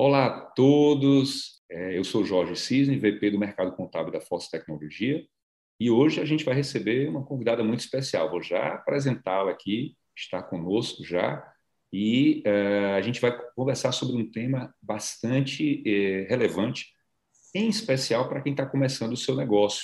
Olá a todos, é, eu sou Jorge Cisne, VP do Mercado Contábil da Força Tecnologia, e hoje a gente vai receber uma convidada muito especial. Vou já apresentá-la aqui, está conosco já, e uh, a gente vai conversar sobre um tema bastante uh, relevante, em especial para quem está começando o seu negócio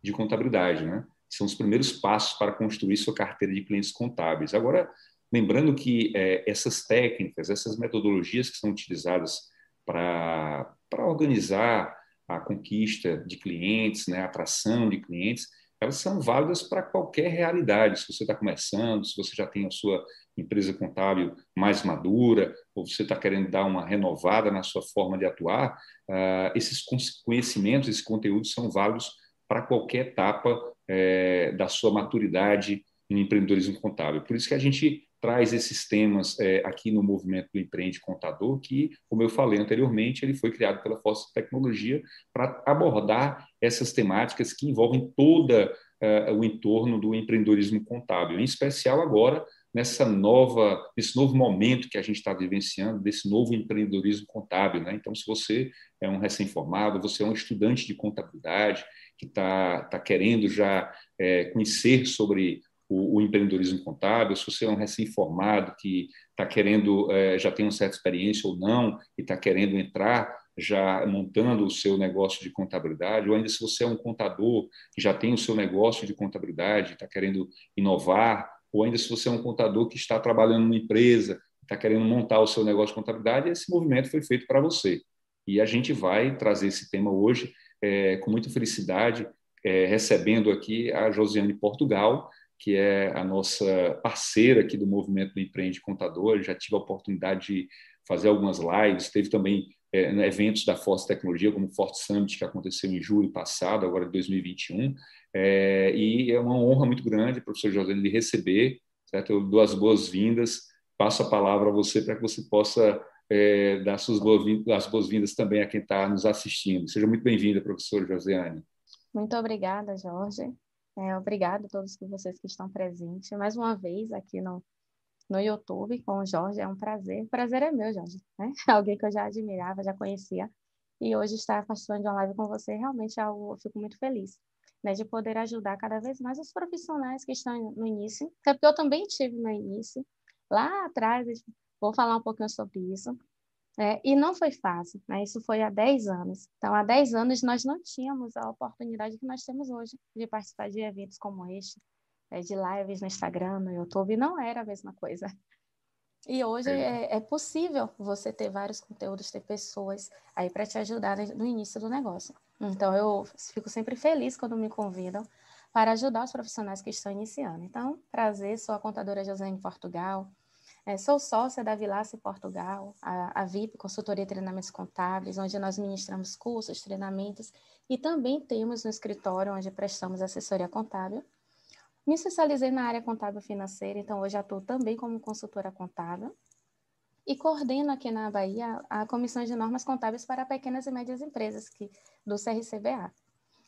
de contabilidade, né? São os primeiros passos para construir sua carteira de clientes contábeis. Agora, lembrando que essas técnicas, essas metodologias que são utilizadas para organizar a conquista de clientes, né, a atração de clientes, elas são válidas para qualquer realidade. Se você está começando, se você já tem a sua empresa contábil mais madura, ou você está querendo dar uma renovada na sua forma de atuar, uh, esses conhecimentos, esses conteúdos são válidos para qualquer etapa uh, da sua maturidade em empreendedorismo contábil. Por isso que a gente traz esses temas é, aqui no movimento do Empreende Contador, que, como eu falei anteriormente, ele foi criado pela Força Tecnologia para abordar essas temáticas que envolvem todo uh, o entorno do empreendedorismo contábil, em especial agora nessa nova, nesse novo momento que a gente está vivenciando, desse novo empreendedorismo contábil. Né? Então, se você é um recém-formado, você é um estudante de contabilidade que está tá querendo já é, conhecer sobre o, o, empreendedorismo contábil, se você é um recém-formado que está querendo, é, já tem uma certa experiência ou não, e está querendo entrar já montando o seu negócio de contabilidade, ou ainda se você é um contador que já tem o seu negócio de contabilidade, está querendo inovar, ou ainda se você é um contador que está trabalhando numa empresa, está querendo montar o seu negócio de contabilidade, esse movimento foi feito para você. E a gente vai trazer esse tema hoje é, com muita felicidade, é, recebendo aqui a Josiane Portugal, que é a nossa parceira aqui do movimento do Empreende Contador. Já tive a oportunidade de fazer algumas lives, teve também é, né, eventos da Force Tecnologia, como o Forte Summit, que aconteceu em julho passado, agora de 2021. É, e é uma honra muito grande, professor José, lhe receber. Certo? Eu dou as boas-vindas, passo a palavra a você para que você possa é, dar suas boas-vindas boas também a quem está nos assistindo. Seja muito bem-vinda, professor Josiane. Muito obrigada, Jorge. É, obrigada a todos vocês que estão presentes. Mais uma vez aqui no, no YouTube com o Jorge, é um prazer. O prazer é meu, Jorge. Né? Alguém que eu já admirava, já conhecia. E hoje estar participando de uma live com você realmente é algo, eu fico muito feliz. Né, de poder ajudar cada vez mais os profissionais que estão no início, até porque eu também tive no início, lá atrás, vou falar um pouquinho sobre isso, é, e não foi fácil, né? isso foi há 10 anos. Então, há 10 anos nós não tínhamos a oportunidade que nós temos hoje de participar de eventos como este, é, de lives no Instagram, no YouTube, não era a mesma coisa. E hoje é, é possível você ter vários conteúdos, ter pessoas aí para te ajudar no início do negócio. Então, eu fico sempre feliz quando me convidam para ajudar os profissionais que estão iniciando. Então, prazer, sou a contadora José Portugal, é, sou sócia da Vilace Portugal, a, a VIP, Consultoria e Treinamentos Contábeis, onde nós ministramos cursos, treinamentos e também temos um escritório onde prestamos assessoria contábil. Me especializei na área contábil financeira, então hoje atuo também como consultora contábil e coordeno aqui na Bahia a Comissão de Normas Contábeis para Pequenas e Médias Empresas que, do CRCBA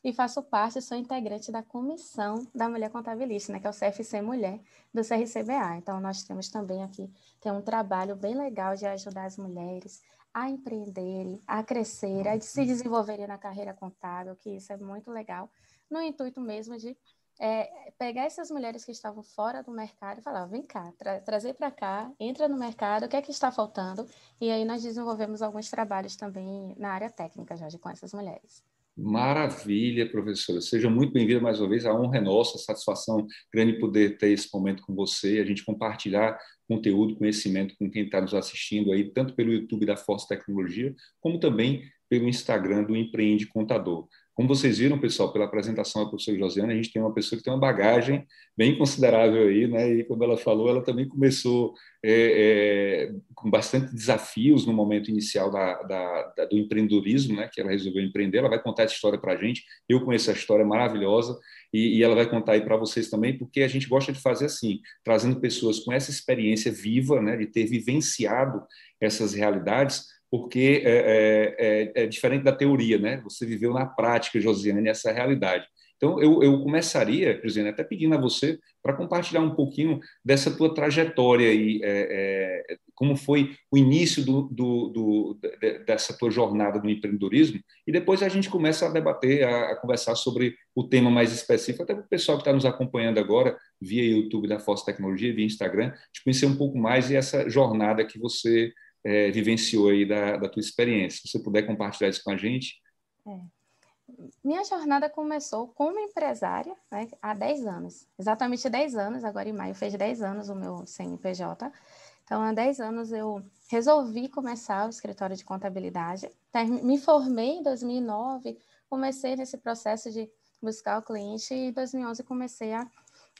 e faço parte, sou integrante da comissão da Mulher Contabilista, né, que é o CFC Mulher do CRCBA. Então, nós temos também aqui tem um trabalho bem legal de ajudar as mulheres a empreenderem, a crescer, a se desenvolverem na carreira contábil, que isso é muito legal, no intuito mesmo de é, pegar essas mulheres que estavam fora do mercado e falar, vem cá, tra trazer para cá, entra no mercado, o que é que está faltando? E aí nós desenvolvemos alguns trabalhos também na área técnica, Jorge, com essas mulheres. Maravilha, professora. Seja muito bem-vinda mais uma vez. A honra é nossa, a satisfação grande poder ter esse momento com você, a gente compartilhar conteúdo, conhecimento com quem está nos assistindo aí, tanto pelo YouTube da Força Tecnologia, como também pelo Instagram do Empreende Contador. Como vocês viram, pessoal, pela apresentação da professora Josiane, a gente tem uma pessoa que tem uma bagagem bem considerável aí, né? E como ela falou, ela também começou é, é, com bastante desafios no momento inicial da, da, da, do empreendedorismo, né? Que ela resolveu empreender. Ela vai contar essa história para a gente. Eu conheço a história maravilhosa e, e ela vai contar aí para vocês também, porque a gente gosta de fazer assim, trazendo pessoas com essa experiência viva, né? De ter vivenciado essas realidades porque é, é, é, é, diferente da teoria, né? Você viveu na prática, Josiane, essa realidade. Então, eu, eu começaria, Cristina, até pedindo a você para compartilhar um pouquinho dessa tua trajetória e é, é, como foi o início do, do, do, dessa tua jornada no empreendedorismo, e depois a gente começa a debater, a, a conversar sobre o tema mais específico, até para o pessoal que está nos acompanhando agora, via YouTube da Força Tecnologia, via Instagram, de conhecer um pouco mais e essa jornada que você é, vivenciou aí da, da tua experiência. Se você puder compartilhar isso com a gente. É. Minha jornada começou como empresária né, há 10 anos, exatamente 10 anos, agora em maio fez 10 anos o meu CNPJ. Então, há 10 anos eu resolvi começar o escritório de contabilidade. Me formei em 2009, comecei nesse processo de buscar o cliente e em 2011 comecei a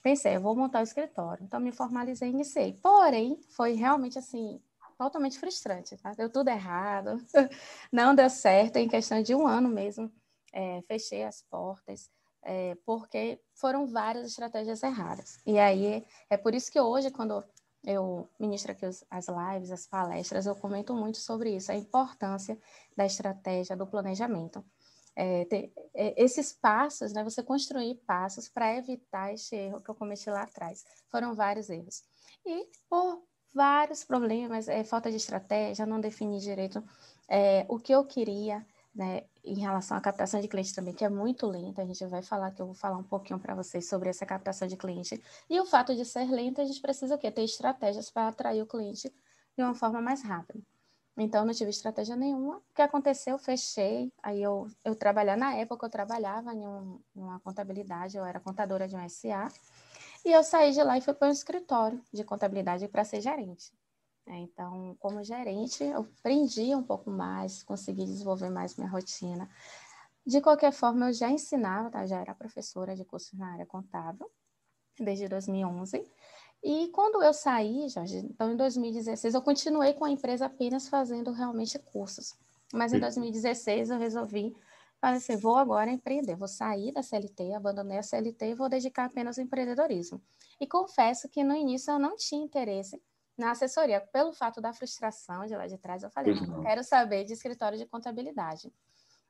pensei, eu vou montar o escritório. Então, me formalizei e iniciei. Porém, foi realmente assim, totalmente frustrante, tá? Deu tudo errado, não deu certo, em questão de um ano mesmo, é, fechei as portas, é, porque foram várias estratégias erradas. E aí, é por isso que hoje, quando eu ministro aqui os, as lives, as palestras, eu comento muito sobre isso, a importância da estratégia, do planejamento. É, ter, é, esses passos, né, você construir passos para evitar esse erro que eu cometi lá atrás. Foram vários erros. E por vários problemas, é, falta de estratégia, não definir direito é, o que eu queria, né, em relação à captação de cliente também, que é muito lenta. A gente vai falar, que eu vou falar um pouquinho para vocês sobre essa captação de cliente. E o fato de ser lenta, a gente precisa o quê? Ter estratégias para atrair o cliente de uma forma mais rápida. Então, não tive estratégia nenhuma. O que aconteceu? Fechei. Aí eu, eu trabalhava, na época eu trabalhava em, um, uma contabilidade, eu era contadora de um SA. E eu saí de lá e fui para um escritório de contabilidade para ser gerente. É, então, como gerente, eu aprendi um pouco mais, consegui desenvolver mais minha rotina. De qualquer forma, eu já ensinava, tá? já era professora de cursos na área contábil, desde 2011. E quando eu saí, Jorge, então em 2016, eu continuei com a empresa apenas fazendo realmente cursos. Mas em 2016 eu resolvi Falei assim, vou agora empreender, vou sair da CLT, abandonei a CLT e vou dedicar apenas ao empreendedorismo. E confesso que no início eu não tinha interesse na assessoria, pelo fato da frustração de lá de trás, eu falei, não, quero saber de escritório de contabilidade.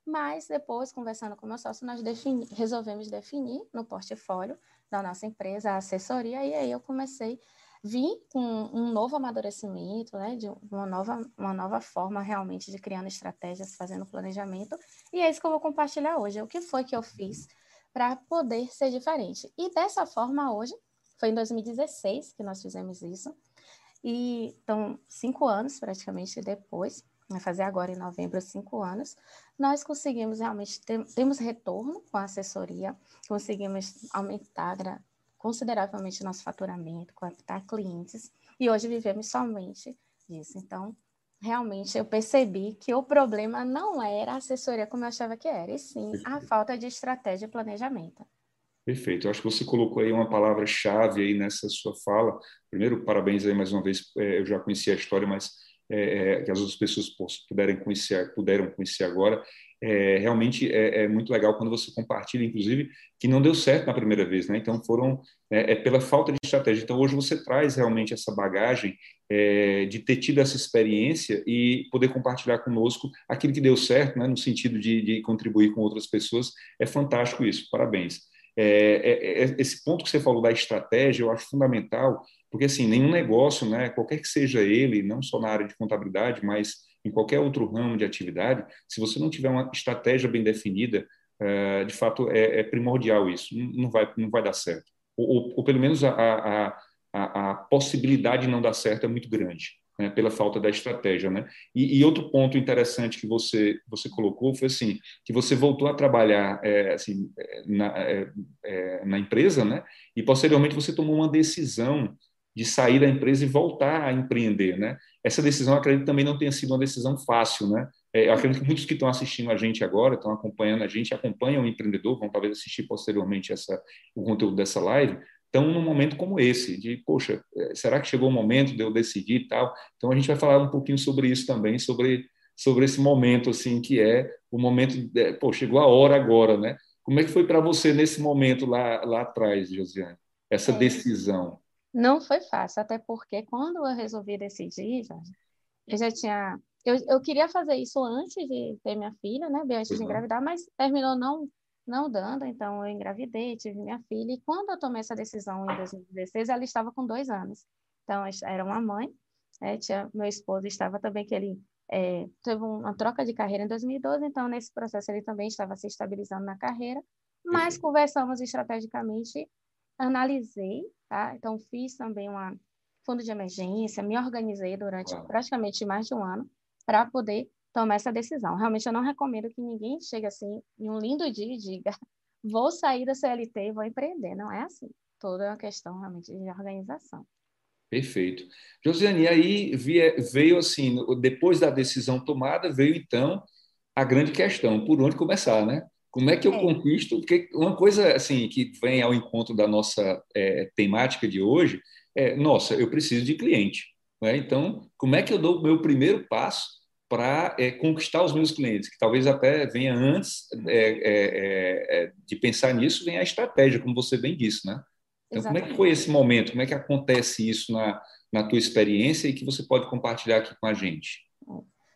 Mas depois, conversando com meu sócio, nós defini resolvemos definir no portfólio da nossa empresa a assessoria, e aí eu comecei vim com um novo amadurecimento, né, de uma nova, uma nova forma realmente de criando estratégias, fazendo planejamento, e é isso que eu vou compartilhar hoje. O que foi que eu fiz para poder ser diferente? E dessa forma, hoje, foi em 2016 que nós fizemos isso, e então, cinco anos praticamente depois, vai fazer agora em novembro cinco anos, nós conseguimos realmente, ter, temos retorno com a assessoria, conseguimos aumentar consideravelmente nosso faturamento, captar clientes, e hoje vivemos somente disso. Então, realmente eu percebi que o problema não era a assessoria como eu achava que era, e sim a falta de estratégia e planejamento. Perfeito. Eu acho que você colocou aí uma palavra-chave aí nessa sua fala. Primeiro, parabéns aí mais uma vez. É, eu já conhecia a história, mas é, é, que as outras pessoas puderem conhecer, puderam conhecer agora é, realmente é, é, muito legal quando você compartilha, inclusive, que não deu certo na primeira vez, né? Então foram é, é pela falta de estratégia. Então hoje você traz realmente essa bagagem é, de ter tido essa experiência e poder compartilhar conosco aquilo que deu certo, né? No sentido de, de contribuir com outras pessoas, é fantástico isso. Parabéns. É, esse ponto que você falou da estratégia, eu acho fundamental, porque assim nenhum negócio, né? Qualquer que seja ele, não só na área de contabilidade, mas em qualquer outro ramo de atividade, se você não tiver uma estratégia bem definida, eh, de fato é, é primordial isso, não vai, não vai dar certo. Ou, ou pelo menos a, a, a, a, possibilidade de não dar certo é muito grande, né, pela falta da estratégia. Né? E, e, outro ponto interessante que você, você colocou foi assim, que você voltou a trabalhar é, assim, na, é, é, na empresa, né? e posteriormente você tomou uma decisão de sair da empresa e voltar a empreender, né? Essa decisão, acredito, também não tenha sido uma decisão fácil, né? É, eu acredito que muitos que estão assistindo a gente agora, estão acompanhando a gente, acompanham o empreendedor, vão talvez assistir posteriormente essa, o conteúdo dessa live, estão num momento como esse, de, poxa, é, será que chegou o momento de eu decidir e tal? Então, a gente vai falar um pouquinho sobre isso também, sobre, sobre esse momento, assim, que é o momento, de, pô, chegou a hora agora, né? Como é que foi para você nesse momento lá, lá atrás, Josiane? Essa é. decisão? Não foi fácil, até porque quando eu resolvi decidir, Jorge, eu já tinha. Eu, eu queria fazer isso antes de ter minha filha, né? Bem antes uhum. de engravidar, mas terminou não, não dando, então eu engravidei, tive minha filha, e quando eu tomei essa decisão em 2016, ela estava com dois anos. Então, era uma mãe, né? Tinha, meu esposo estava também, que ele é, teve uma troca de carreira em 2012, então nesse processo ele também estava se estabilizando na carreira, mas uhum. conversamos estrategicamente, analisei, tá? Então, fiz também um fundo de emergência, me organizei durante praticamente mais de um ano para poder tomar essa decisão. Realmente, eu não recomendo que ninguém chegue assim, em um lindo dia e diga: vou sair da CLT e vou empreender. Não é assim. Toda é uma questão realmente de organização. Perfeito. Josiane, e aí veio assim, depois da decisão tomada, veio então a grande questão, por onde começar, né? Como é que eu é. conquisto? Porque uma coisa assim que vem ao encontro da nossa é, temática de hoje é, nossa, eu preciso de cliente. Né? Então, como é que eu dou o meu primeiro passo para é, conquistar os meus clientes, que talvez até venha antes é, é, é, de pensar nisso, vem a estratégia, como você bem disse, né? Então, Exatamente. como é que foi esse momento? Como é que acontece isso na, na tua experiência e que você pode compartilhar aqui com a gente?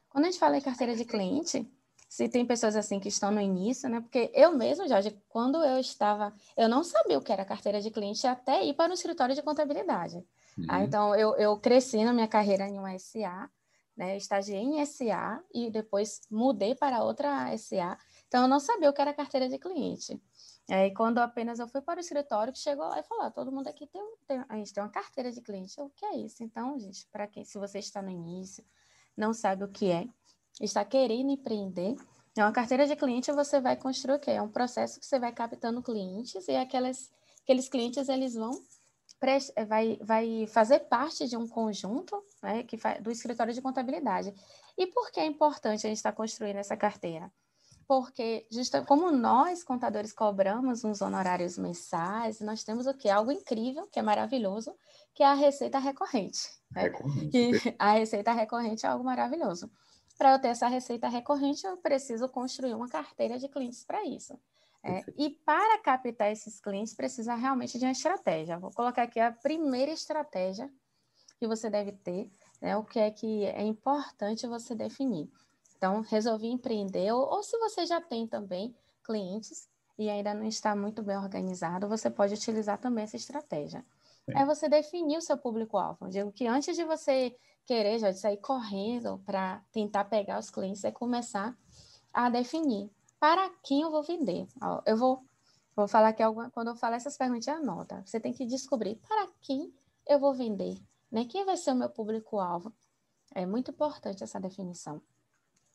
Quando a gente fala em carteira de cliente, se tem pessoas assim que estão no início, né? Porque eu mesmo, Jorge, quando eu estava, eu não sabia o que era carteira de cliente até ir para o escritório de contabilidade. Uhum. Ah, então, eu, eu cresci na minha carreira em uma SA, né? Estagiei em SA e depois mudei para outra SA. Então, eu não sabia o que era carteira de cliente. Aí, quando apenas eu fui para o escritório, que chegou lá e falou: ah, todo mundo aqui tem, tem, a gente tem uma carteira de cliente. o que é isso? Então, gente, para quem, se você está no início, não sabe o que é, está querendo empreender, é uma carteira de cliente você vai construir o quê? É um processo que você vai captando clientes e aquelas, aqueles clientes eles vão é, vai, vai fazer parte de um conjunto né, que do escritório de contabilidade. E por que é importante a gente estar tá construindo essa carteira? Porque, justa, como nós, contadores, cobramos uns honorários mensais, nós temos o que? Algo incrível, que é maravilhoso, que é a receita recorrente. Né? recorrente. a receita recorrente é algo maravilhoso. Para eu ter essa receita recorrente, eu preciso construir uma carteira de clientes para isso. É, e para captar esses clientes, precisa realmente de uma estratégia. Vou colocar aqui a primeira estratégia que você deve ter, né, o que é que é importante você definir. Então, resolvi empreender, ou, ou se você já tem também clientes e ainda não está muito bem organizado, você pode utilizar também essa estratégia. É, é você definir o seu público-alvo. Digo que antes de você querer já sair correndo para tentar pegar os clientes, é começar a definir para quem eu vou vender. Eu vou, vou falar aqui alguma, quando eu falar essas perguntas, anota. Você tem que descobrir para quem eu vou vender, né? Quem vai ser o meu público-alvo? É muito importante essa definição.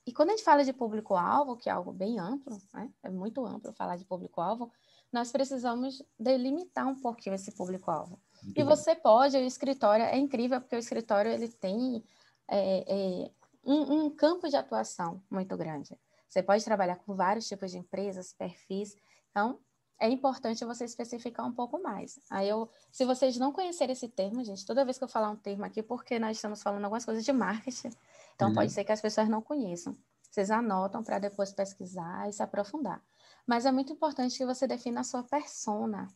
E quando a gente fala de público-alvo, que é algo bem amplo, né? é muito amplo falar de público-alvo, nós precisamos delimitar um pouquinho esse público-alvo. E você pode, o escritório é incrível porque o escritório ele tem é, é, um, um, campo de atuação muito grande. Você pode trabalhar com vários tipos de empresas, perfis. Então, é importante você especificar um pouco mais. Aí eu, se vocês não conhecerem esse termo, gente, toda vez que eu falar um termo aqui, porque nós estamos falando algumas coisas de marketing, então uhum. pode ser que as pessoas não conheçam. Vocês anotam para depois pesquisar e se aprofundar. Mas é muito importante que você defina a sua persona.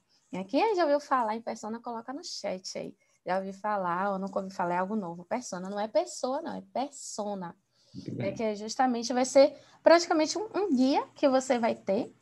Quem já ouviu falar em persona, coloca no chat aí. Já ouvi falar ou nunca ouvi falar, é algo novo. Persona não é pessoa, não, é persona. É que justamente vai ser praticamente um, um guia que você vai ter,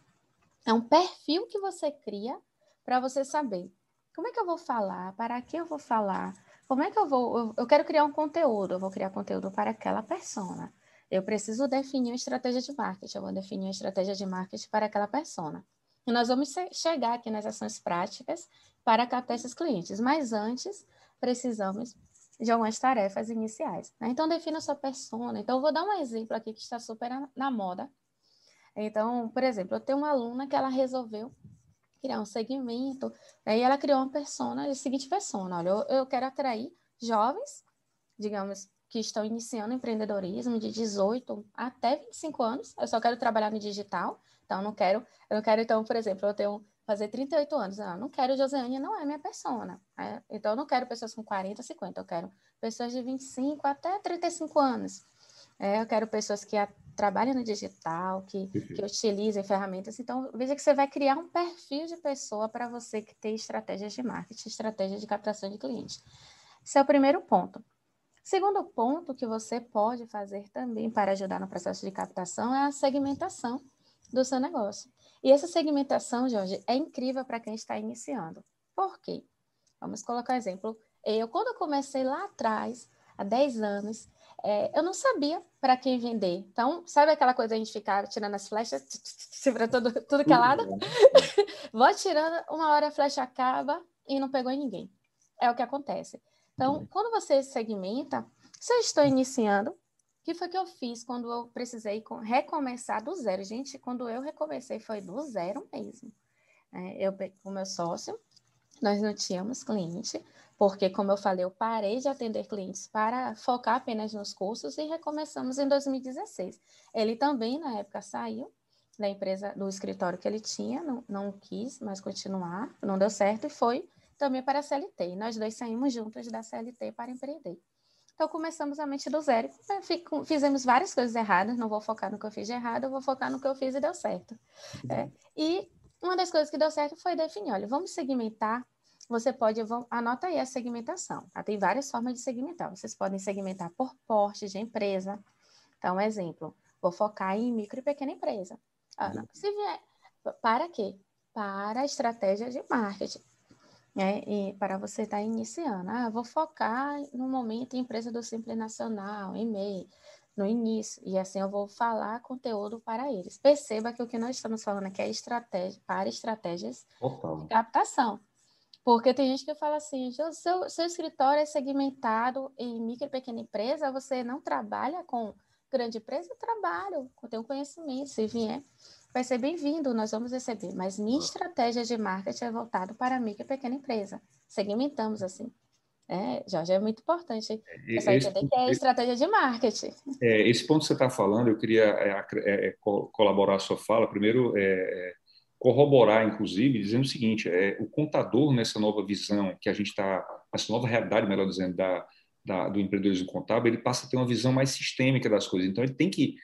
é um perfil que você cria para você saber como é que eu vou falar, para que eu vou falar, como é que eu vou. Eu, eu quero criar um conteúdo, eu vou criar conteúdo para aquela persona. Eu preciso definir uma estratégia de marketing, eu vou definir uma estratégia de marketing para aquela persona. E nós vamos chegar aqui nas ações práticas para captar esses clientes, mas antes precisamos de algumas tarefas iniciais. Né? Então, defina sua persona. Então, eu vou dar um exemplo aqui que está super na moda. Então, por exemplo, eu tenho uma aluna que ela resolveu criar um segmento, aí ela criou uma persona, a seguinte persona, olha, eu, eu quero atrair jovens, digamos, que estão iniciando empreendedorismo de 18 até 25 anos, eu só quero trabalhar no digital, então não quero, eu não quero, então, por exemplo, eu tenho fazer 38 anos. Não, não quero Josiane, não é minha persona. Né? Então, eu não quero pessoas com 40, 50, eu quero pessoas de 25 até 35 anos. É, eu quero pessoas que a, trabalhem no digital, que, que utilizem ferramentas. Então, veja que você vai criar um perfil de pessoa para você que tem estratégias de marketing, estratégia de captação de clientes. Esse é o primeiro ponto. Segundo ponto que você pode fazer também para ajudar no processo de captação é a segmentação do seu negócio. E essa segmentação, Jorge, é incrível para quem está iniciando. Por quê? Vamos colocar um exemplo. Eu, quando eu comecei lá atrás, há 10 anos, é, eu não sabia para quem vender. Então, sabe aquela coisa a gente ficar tirando as flechas para tudo, tudo que é lado? Vou tirando, uma hora a flecha acaba e não pegou em ninguém. É o que acontece. Então, quando você segmenta, se eu estou iniciando, que foi que eu fiz quando eu precisei recomeçar do zero? Gente, quando eu recomecei foi do zero mesmo. É, eu, com meu sócio, nós não tínhamos cliente, porque, como eu falei, eu parei de atender clientes para focar apenas nos cursos e recomeçamos em 2016. Ele também, na época, saiu da empresa, do escritório que ele tinha, não, não quis mais continuar, não deu certo e foi também para a CLT. nós dois saímos juntos da CLT para empreender. Então, começamos a mente do zero. Fizemos várias coisas erradas, não vou focar no que eu fiz de errado, eu vou focar no que eu fiz e deu certo. É, e uma das coisas que deu certo foi definir, olha, vamos segmentar você pode, anota aí a segmentação, tá? Tem várias formas de segmentar. Vocês podem segmentar por porte de empresa. Então, exemplo, vou focar em micro e pequena empresa. Ah, se vier, para quê? Para estratégia de marketing. Né? E para você estar tá iniciando. Ah, vou focar no momento em empresa do Simples Nacional, e-mail, no início. E assim eu vou falar conteúdo para eles. Perceba que o que nós estamos falando aqui é estratégia, para estratégias Opa. de captação. Porque tem gente que fala assim, seu, seu escritório é segmentado em micro e pequena empresa, você não trabalha com grande empresa? Eu trabalho, eu tenho conhecimento, se vier, vai ser bem-vindo, nós vamos receber. Mas minha estratégia de marketing é voltada para micro e pequena empresa. Segmentamos assim. É, Jorge, é muito importante você entender que é estratégia de marketing. É, esse ponto que você está falando, eu queria é, é, é colaborar a sua fala. Primeiro, é, é corroborar, inclusive, dizendo o seguinte: é, o contador, nessa nova visão que a gente está, essa nova realidade, melhor dizendo, da, da, do empreendedorismo contábil, ele passa a ter uma visão mais sistêmica das coisas. Então, ele tem que,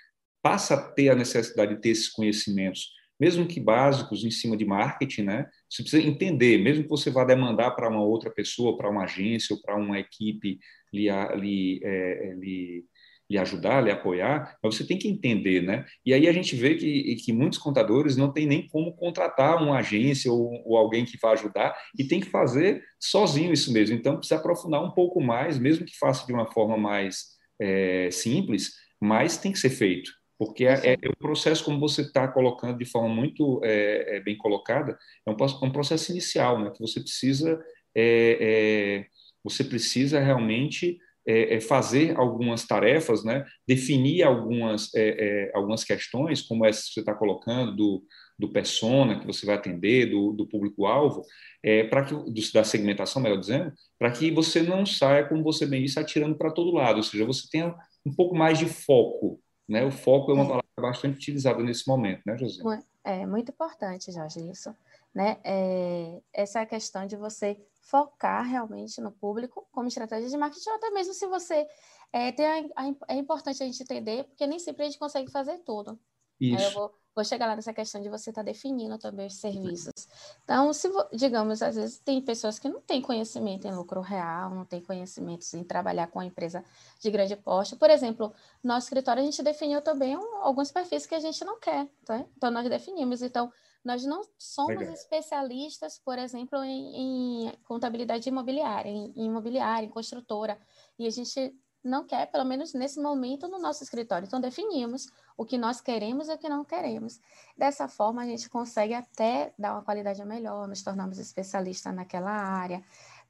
passa a ter a necessidade de ter esses conhecimentos, mesmo que básicos, em cima de marketing, né? Você precisa entender, mesmo que você vá demandar para uma outra pessoa, para uma agência ou para uma equipe lhe, lhe, é, lhe lhe ajudar, lhe apoiar, mas você tem que entender, né? E aí a gente vê que, que muitos contadores não têm nem como contratar uma agência ou, ou alguém que vá ajudar e tem que fazer sozinho isso mesmo. Então precisa aprofundar um pouco mais, mesmo que faça de uma forma mais é, simples, mas tem que ser feito. Porque é, é, o processo, como você está colocando de forma muito é, é bem colocada, é um, um, processo inicial, né? Que você precisa, é, é, você precisa realmente é, é, fazer algumas tarefas, né? definir algumas, é, é algumas questões, como essa que você está colocando, do, do persona que você vai atender, do, do público-alvo, é, para que do, da segmentação, melhor dizendo, para que você não saia, como você bem disse, atirando para todo lado, ou seja, você tenha um pouco mais de foco. Né? O foco é uma é. palavra bastante utilizada nesse momento, né, José? É muito importante, Jorge, isso. Né? É, essa questão de você focar realmente no público como estratégia de marketing, ou até mesmo se você é, tem a, a, é importante a gente entender, porque nem sempre a gente consegue fazer tudo. Isso. Aí eu vou, vou chegar lá nessa questão de você estar tá definindo também os serviços. Então, se digamos, às vezes tem pessoas que não têm conhecimento em lucro real, não têm conhecimentos em trabalhar com a empresa de grande porte. Por exemplo, no nosso escritório a gente definiu também um, alguns perfis que a gente não quer, tá? Então nós definimos. Então, nós não somos Legal. especialistas, por exemplo, em, em contabilidade imobiliária, em, em imobiliária, em construtora, e a gente não quer, pelo menos nesse momento, no nosso escritório. Então, definimos o que nós queremos e o que não queremos. Dessa forma, a gente consegue até dar uma qualidade melhor, nos tornamos especialistas naquela área,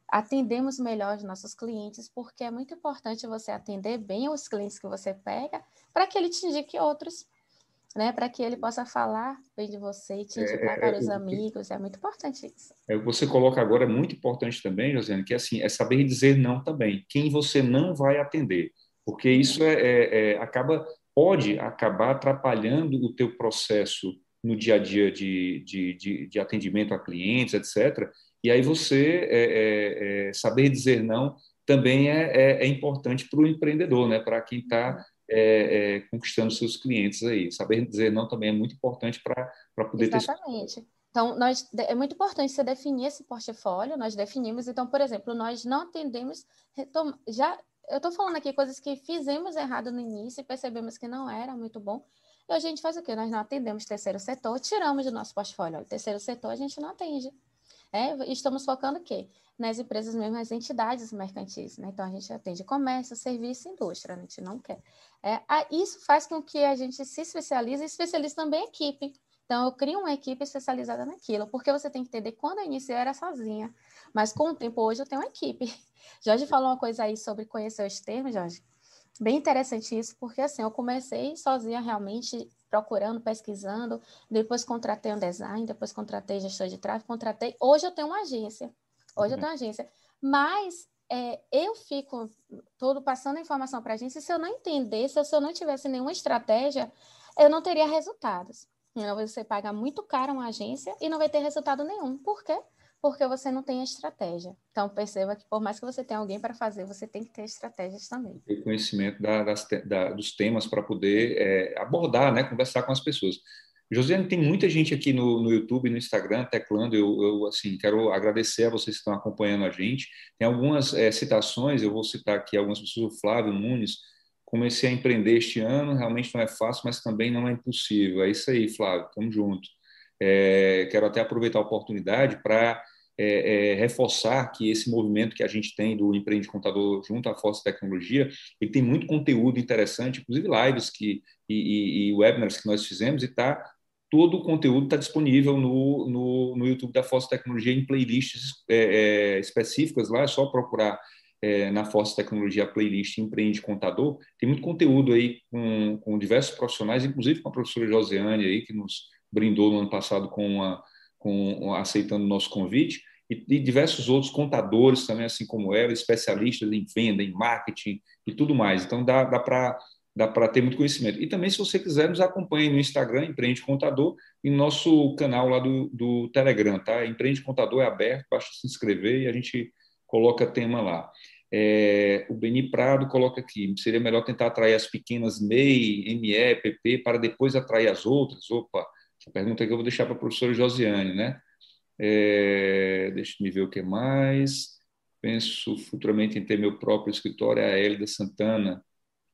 atendemos melhor os nossos clientes, porque é muito importante você atender bem os clientes que você pega, para que ele te indique outros né, para que ele possa falar bem de você e te indicar é, para os amigos. É muito importante isso. É, você coloca agora é muito importante também, Josiane, que é assim, é saber dizer não também. Quem você não vai atender, porque isso é, é, é acaba pode acabar atrapalhando o teu processo no dia a dia de, de, de, de atendimento a clientes, etc. E aí você é, saber dizer não também é, é importante para o empreendedor, né? Para quem está é, é, conquistando seus clientes aí. Saber dizer não também é muito importante para poder Exatamente. ter. Então, nós, é muito importante você definir esse portfólio, nós definimos. Então, por exemplo, nós não atendemos. Já, eu estou falando aqui coisas que fizemos errado no início e percebemos que não era muito bom. E a gente faz o quê? Nós não atendemos terceiro setor, tiramos do nosso portfólio. O terceiro setor a gente não atende. É, estamos focando o quê? Nas empresas mesmo, nas entidades mercantis. Né? Então, a gente atende comércio, serviço e indústria, a gente não quer. É, isso faz com que a gente se especialize e especialize também a equipe. Então, eu crio uma equipe especializada naquilo, porque você tem que entender, quando eu iniciei, eu era sozinha, mas com o tempo, hoje, eu tenho uma equipe. Jorge falou uma coisa aí sobre conhecer os termos, Jorge. Bem interessante isso, porque assim, eu comecei sozinha realmente procurando, pesquisando, depois contratei um design, depois contratei gestor de tráfego, contratei. Hoje eu tenho uma agência. Hoje uhum. eu tenho uma agência. Mas é, eu fico todo passando a informação para a agência, se eu não entendesse, se eu não tivesse nenhuma estratégia, eu não teria resultados. Então, você paga muito caro uma agência e não vai ter resultado nenhum. Por quê? Porque você não tem estratégia. Então, perceba que por mais que você tenha alguém para fazer, você tem que ter estratégias também. Ter conhecimento da, das, da, dos temas para poder é, abordar, né, conversar com as pessoas. Josiane, tem muita gente aqui no, no YouTube, no Instagram, teclando. Eu, eu, assim, quero agradecer a vocês que estão acompanhando a gente. Tem algumas é, citações, eu vou citar aqui algumas pessoas. O Flávio Nunes, comecei a empreender este ano, realmente não é fácil, mas também não é impossível. É isso aí, Flávio, estamos juntos. É, quero até aproveitar a oportunidade para é, é, reforçar que esse movimento que a gente tem do Empreende Contador junto à Força Tecnologia, ele tem muito conteúdo interessante, inclusive lives que, e, e, e webinars que nós fizemos, e está todo o conteúdo está disponível no, no, no, YouTube da Força Tecnologia em playlists é, é, específicas lá, é só procurar é, na Força Tecnologia playlist Empreende Contador. Tem muito conteúdo aí com, com diversos profissionais, inclusive com a professora Josiane aí, que nos brindou no ano passado com, uma, com aceitando o nosso convite, e, e, diversos outros contadores também, assim como ela, especialistas em venda, em marketing e tudo mais. Então, dá, dá para dá para ter muito conhecimento. E também, se você quiser, nos acompanhe no Instagram, Empreende Contador, e no nosso canal lá do, do Telegram, tá? Empreende Contador é aberto, basta se inscrever e a gente coloca tema lá. É, o Beni Prado coloca aqui, seria melhor tentar atrair as pequenas MEI, ME, PP, para depois atrair as outras? Opa, essa pergunta que eu vou deixar para a professora Josiane, né? É, deixa eu ver o que mais. Penso futuramente em ter meu próprio escritório, a Hélida Santana,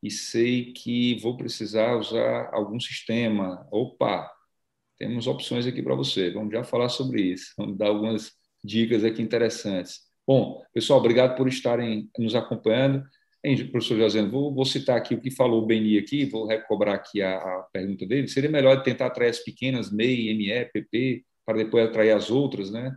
e sei que vou precisar usar algum sistema. Opa, temos opções aqui para você. Vamos já falar sobre isso. Vamos dar algumas dicas aqui interessantes. Bom, pessoal, obrigado por estarem nos acompanhando. Hein, professor José, vou, vou, citar aqui o que falou o Beni aqui, vou recobrar aqui a, a, pergunta dele. Seria melhor tentar atrair as pequenas, MEI, ME, PP, para depois atrair as outras, né?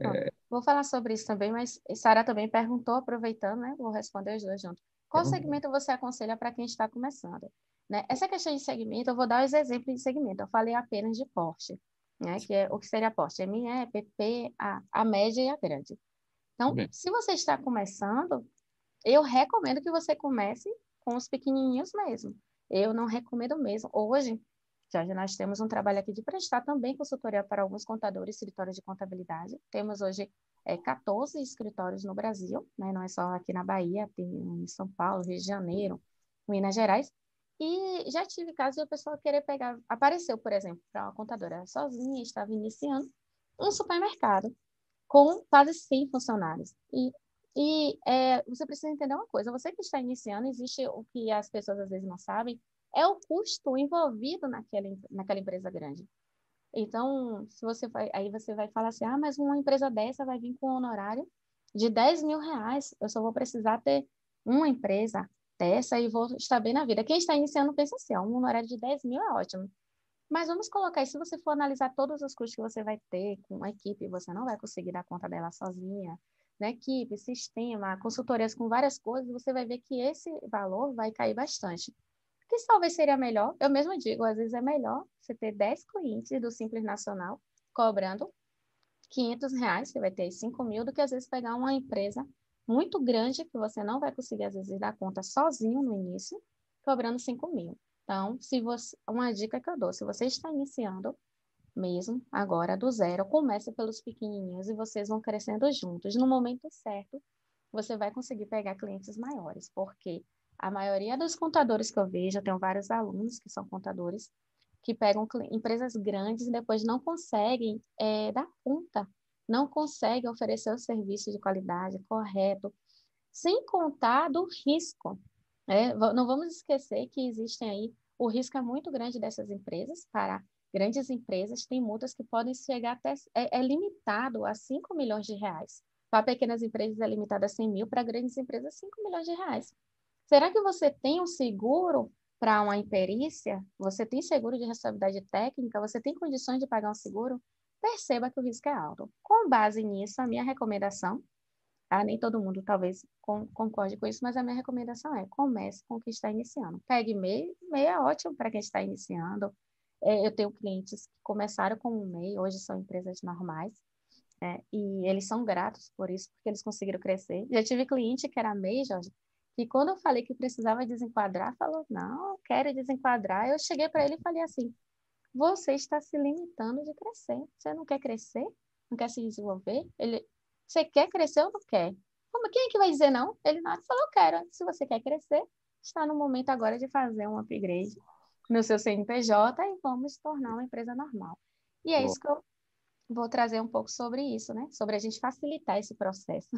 É... Vou falar sobre isso também, mas Sara também perguntou, aproveitando, né? Vou responder os dois juntos. Qual segmento você aconselha para quem está começando? Né? Essa questão de segmento, eu vou dar os exemplos de segmento. Eu falei apenas de porte, né? que é o que seria porte? ME, PP, a, a média e a grande. Então, Bem. se você está começando, eu recomendo que você comece com os pequenininhos mesmo. Eu não recomendo mesmo. Hoje, já nós temos um trabalho aqui de prestar também consultoria para alguns contadores, escritórios de contabilidade. Temos hoje é, 14 escritórios no Brasil, né? não é só aqui na Bahia, tem em São Paulo, Rio de Janeiro, Minas Gerais. E já tive casos de a pessoa querer pegar, apareceu, por exemplo, para uma contadora sozinha, estava iniciando um supermercado com quase 100 funcionários. E, e é, você precisa entender uma coisa: você que está iniciando, existe o que as pessoas às vezes não sabem, é o custo envolvido naquela, naquela empresa grande. Então, se você vai, aí você vai falar assim, ah, mas uma empresa dessa vai vir com um honorário de 10 mil reais, eu só vou precisar ter uma empresa dessa e vou estar bem na vida. Quem está iniciando pensa assim, ó, um honorário de 10 mil é ótimo. Mas vamos colocar se você for analisar todos os custos que você vai ter com a equipe, você não vai conseguir dar conta dela sozinha, né? Equipe, sistema, consultorias com várias coisas, você vai ver que esse valor vai cair bastante que talvez seria melhor, eu mesmo digo, às vezes é melhor você ter 10 clientes do Simples Nacional cobrando 500 reais, você vai ter 5 mil, do que às vezes pegar uma empresa muito grande que você não vai conseguir, às vezes, dar conta sozinho no início, cobrando 5 mil. Então, se você, uma dica que eu dou, se você está iniciando mesmo agora do zero, comece pelos pequenininhos e vocês vão crescendo juntos. No momento certo, você vai conseguir pegar clientes maiores, porque a maioria dos contadores que eu vejo, eu tenho vários alunos que são contadores, que pegam empresas grandes e depois não conseguem é, dar conta, não conseguem oferecer o serviço de qualidade correto, sem contar do risco. Né? Não vamos esquecer que existem aí o risco é muito grande dessas empresas para grandes empresas, tem multas que podem chegar até, é, é limitado a 5 milhões de reais. Para pequenas empresas é limitado a 100 mil, para grandes empresas 5 milhões de reais. Será que você tem um seguro para uma imperícia? Você tem seguro de responsabilidade técnica? Você tem condições de pagar um seguro? Perceba que o risco é alto. Com base nisso, a minha recomendação, tá? nem todo mundo talvez concorde com isso, mas a minha recomendação é comece com o que está iniciando. Pegue MEI, MEI é ótimo para quem está iniciando, eu tenho clientes que começaram com um MEI, hoje são empresas normais, é, e eles são gratos por isso, porque eles conseguiram crescer. Já tive cliente que era MEI, Jorge, e quando eu falei que precisava desenquadrar, falou, não, quero desenquadrar. Eu cheguei para ele e falei assim, você está se limitando de crescer. Você não quer crescer? Não quer se desenvolver? Ele, você quer crescer ou não quer? Como, quem é que vai dizer não? Ele não falou, eu quero. Se você quer crescer, está no momento agora de fazer um upgrade no seu CNPJ e vamos tornar uma empresa normal. E é Bom. isso que eu vou trazer um pouco sobre isso, né? Sobre a gente facilitar esse processo.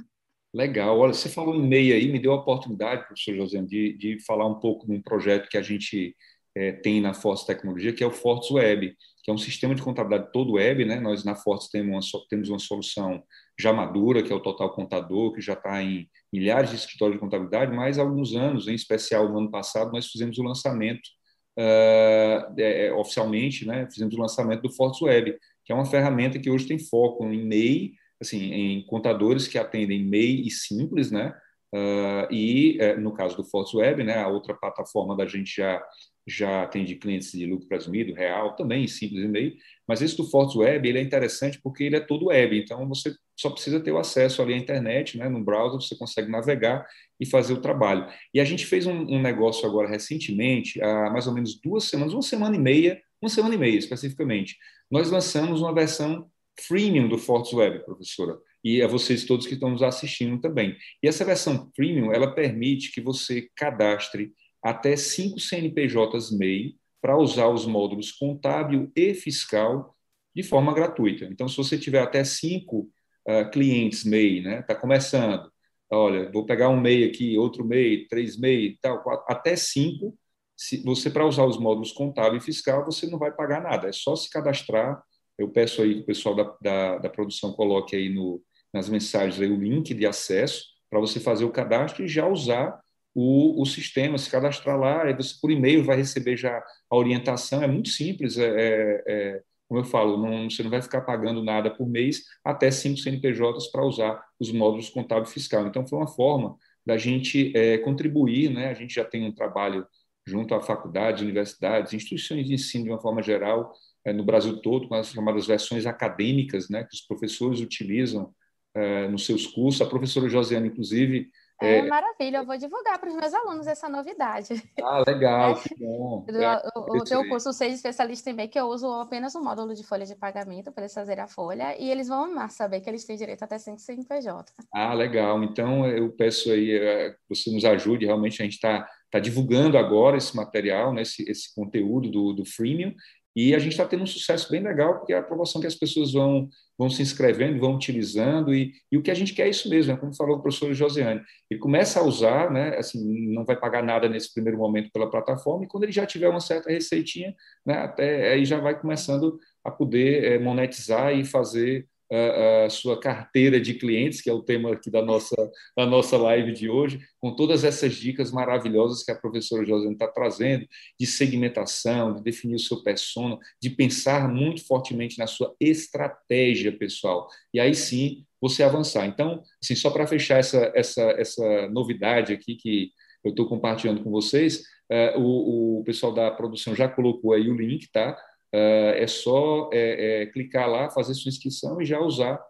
Legal. Olha, você falou em MEI aí, me deu a oportunidade, professor José, de, de falar um pouco de um projeto que a gente é, tem na Force Tecnologia, que é o Fortes Web, que é um sistema de contabilidade todo web. Né? Nós, na Fortes, temos uma, temos uma solução já madura, que é o Total Contador, que já está em milhares de escritórios de contabilidade, mas há alguns anos, em especial no ano passado, nós fizemos o lançamento é, oficialmente, né, fizemos o lançamento do Fortes Web, que é uma ferramenta que hoje tem foco em MEI, assim, em contadores que atendem MEI e simples, né, uh, e uh, no caso do Fortes Web, né, a outra plataforma da gente já já atende clientes de lucro presumido, real, também simples e MEI, mas esse do Fortes Web ele é interessante porque ele é todo web, então você só precisa ter o acesso ali à internet, né, no browser, você consegue navegar e fazer o trabalho. E a gente fez um, um, negócio agora recentemente, há mais ou menos duas semanas, uma semana e meia, uma semana e meia especificamente, nós lançamos uma versão freemium do Fortes Web, professora, e a vocês todos que estão nos assistindo também. E essa versão premium, ela permite que você cadastre até cinco CNPJs MEI para usar os módulos contábil e fiscal de forma gratuita. Então, se você tiver até cinco uh, clientes MEI, né, está começando, olha, vou pegar um MEI aqui, outro MEI, três MEI, tal, quatro, até cinco, se você para usar os módulos contábil e fiscal, você não vai pagar nada, é só se cadastrar. Eu peço aí que o pessoal da, da, da produção coloque aí no, nas mensagens aí o link de acesso para você fazer o cadastro e já usar o, o sistema, se cadastrar lá, aí você por e-mail vai receber já a orientação, é muito simples, é, é, é como eu falo, não, você não vai ficar pagando nada por mês até cinco CNPJs para usar os módulos contábil fiscal. Então, foi uma forma da gente é, contribuir, né? a gente já tem um trabalho junto a faculdades, universidades, instituições de ensino de uma forma geral, é, no Brasil todo, com as chamadas versões acadêmicas, né? que os professores utilizam é, nos seus cursos. A professora Josiane, inclusive, é, é, maravilha, eu vou divulgar para os meus alunos essa novidade. Ah, legal, é. que bom. É, o, o teu curso Seja Especialista em que eu uso apenas um módulo de folha de pagamento para eles fazerem a folha, e eles vão amar saber que eles têm direito até 5 CNPJ. Ah, legal. Então, eu peço aí é, que você nos ajude, realmente a gente está tá divulgando agora esse material, né, esse, esse conteúdo do, do freemium, e a gente está tendo um sucesso bem legal, porque é a aprovação que as pessoas vão, vão se inscrevendo, vão utilizando, e, e o que a gente quer é isso mesmo, né? como falou o professor Josiane. Ele começa a usar, né? assim, não vai pagar nada nesse primeiro momento pela plataforma, e quando ele já tiver uma certa receitinha, né? até aí já vai começando a poder é, monetizar e fazer a, sua carteira de clientes, que é o tema aqui da nossa, da nossa live de hoje, com todas essas dicas maravilhosas que a professora Josiane está trazendo, de segmentação, de definir o seu persona, de pensar muito fortemente na sua estratégia pessoal. E aí sim você avançar. Então, assim, só para fechar essa, essa, essa novidade aqui que eu estou compartilhando com vocês, uh, o, o pessoal da produção já colocou aí o link, tá? É só é, é, clicar lá, fazer sua inscrição e já usar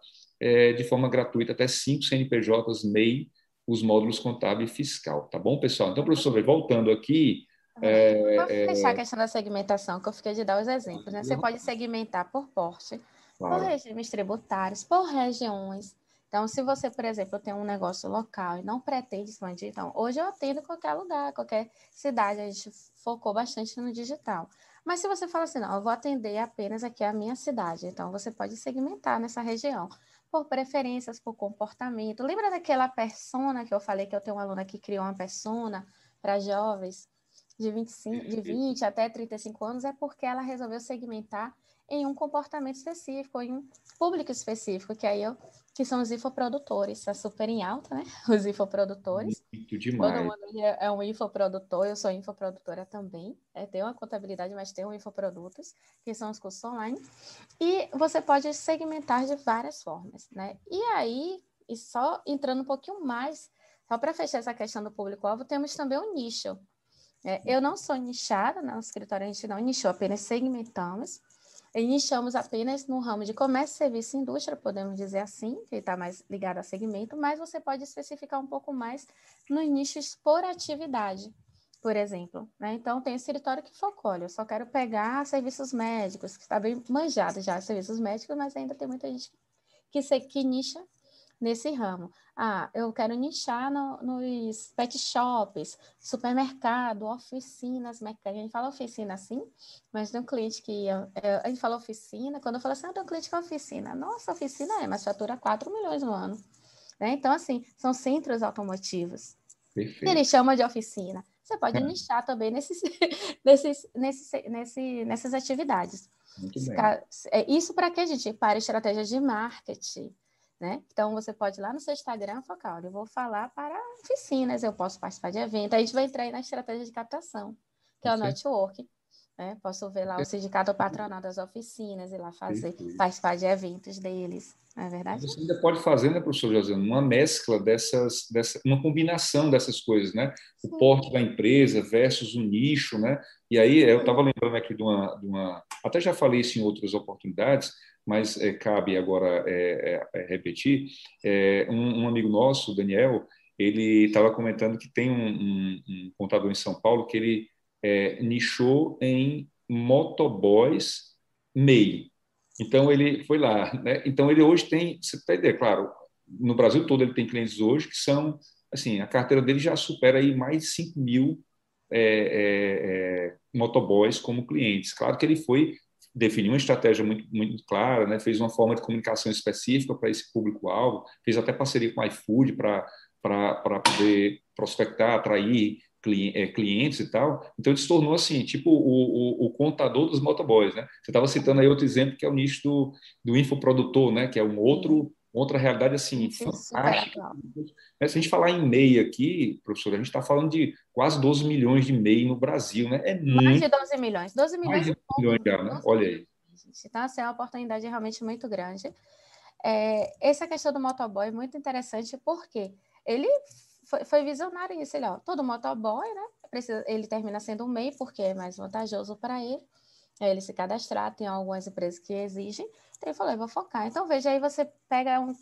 é, de forma gratuita até cinco CNPJs MEI os módulos contábil e fiscal, tá bom, pessoal? Então, professor, voltando aqui. É, Vou fechar a questão da segmentação, que eu fiquei de dar os exemplos. Né? Você pode segmentar por porte, claro. por regimes tributários, por regiões. Então, se você, por exemplo, tem um negócio local e não pretende expandir, então, hoje eu atendo qualquer lugar, qualquer cidade, a gente focou bastante no digital. Mas se você fala assim, não, eu vou atender apenas aqui a minha cidade, então você pode segmentar nessa região por preferências, por comportamento. Lembra daquela persona que eu falei que eu tenho uma aluna que criou uma persona para jovens? de 25, de 20 até 35 anos é porque ela resolveu segmentar em um comportamento específico, em um público específico, que aí eu, que são os infoprodutores, está super em alta, né? Os infoprodutores. Muito demais. Todo mundo é um infoprodutor, eu sou infoprodutora também. É, tenho uma contabilidade, mas tenho infoprodutos, que são os cursos online. E você pode segmentar de várias formas, né? E aí, e só entrando um pouquinho mais, só para fechar essa questão do público-alvo, temos também o nicho. É, eu não sou nichada, no escritório a gente não nichou, apenas segmentamos. Iniciamos apenas no ramo de comércio, serviço e indústria, podemos dizer assim, que está mais ligado a segmento, mas você pode especificar um pouco mais nos nichos por atividade, por exemplo. Né? Então, tem escritório que focou, olha, eu só quero pegar serviços médicos, que está bem manjado já, serviços médicos, mas ainda tem muita gente que, se, que nicha nesse ramo. Ah, eu quero nichar no, nos pet shops, supermercado, oficinas, a gente fala oficina assim, mas tem um cliente que a gente fala oficina, quando eu falo assim, ah, tem um cliente que é oficina. Nossa, oficina é, mas fatura 4 milhões no ano. Né? Então, assim, são centros automotivos. Perfeito. Ele chama de oficina. Você pode é. nichar também nesses, nesses, nesses, nesse, nessas atividades. É, isso para que a gente? Para estratégias de marketing né? Então, você pode ir lá no seu Instagram focar, olha, eu vou falar para oficinas, eu posso participar de evento, aí a gente vai entrar aí na estratégia de captação, que é o network. Né? Posso ver lá o sindicato patronal das oficinas e lá fazer, participar de eventos deles, não é verdade? Você ainda pode fazer, né, professor José, uma mescla dessas, dessa, uma combinação dessas coisas, né? O Sim. porte da empresa versus o nicho, né? E aí eu estava lembrando aqui de uma, de uma, até já falei isso em outras oportunidades, mas é, cabe agora é, é, repetir. Um, um, amigo nosso, Daniel, ele estava comentando que tem um, um, um, contador em São Paulo que ele nichou em motoboys MEI. Então ele foi lá, né? Então ele hoje tem, você tem ideia, claro, no Brasil todo ele tem clientes hoje que são, assim, a carteira dele já supera aí mais de 5 mil é, é, é, motoboys como clientes. Claro que ele foi definiu uma estratégia muito, muito clara, né? fez uma forma de comunicação específica para esse público-alvo, fez até parceria com o iFood para poder prospectar, atrair é, clientes e tal. Então, ele se tornou assim, tipo o, o, o contador dos motoboys. Né? Você estava citando aí outro exemplo, que é o nicho do, do infoprodutor, né? que é um outro outra realidade assim Sim, fantástica. Mas, se a gente falar em MEI aqui, professor, a gente está falando de quase 12 milhões de MEI no Brasil, né? É muito... Mais de 12 milhões. 12 milhões, Mais de 12 milhões já, né? Olha aí. Então, assim, é uma oportunidade realmente muito grande. É, essa questão do motoboy é muito interessante porque ele foi, foi visionário isso. Ele, ó, todo motoboy, né? Precisa, ele termina sendo um MEI porque é mais vantajoso para ele. É ele se cadastrar, tem algumas empresas que exigem. Então, eu vou focar. Então, veja, aí você pega um,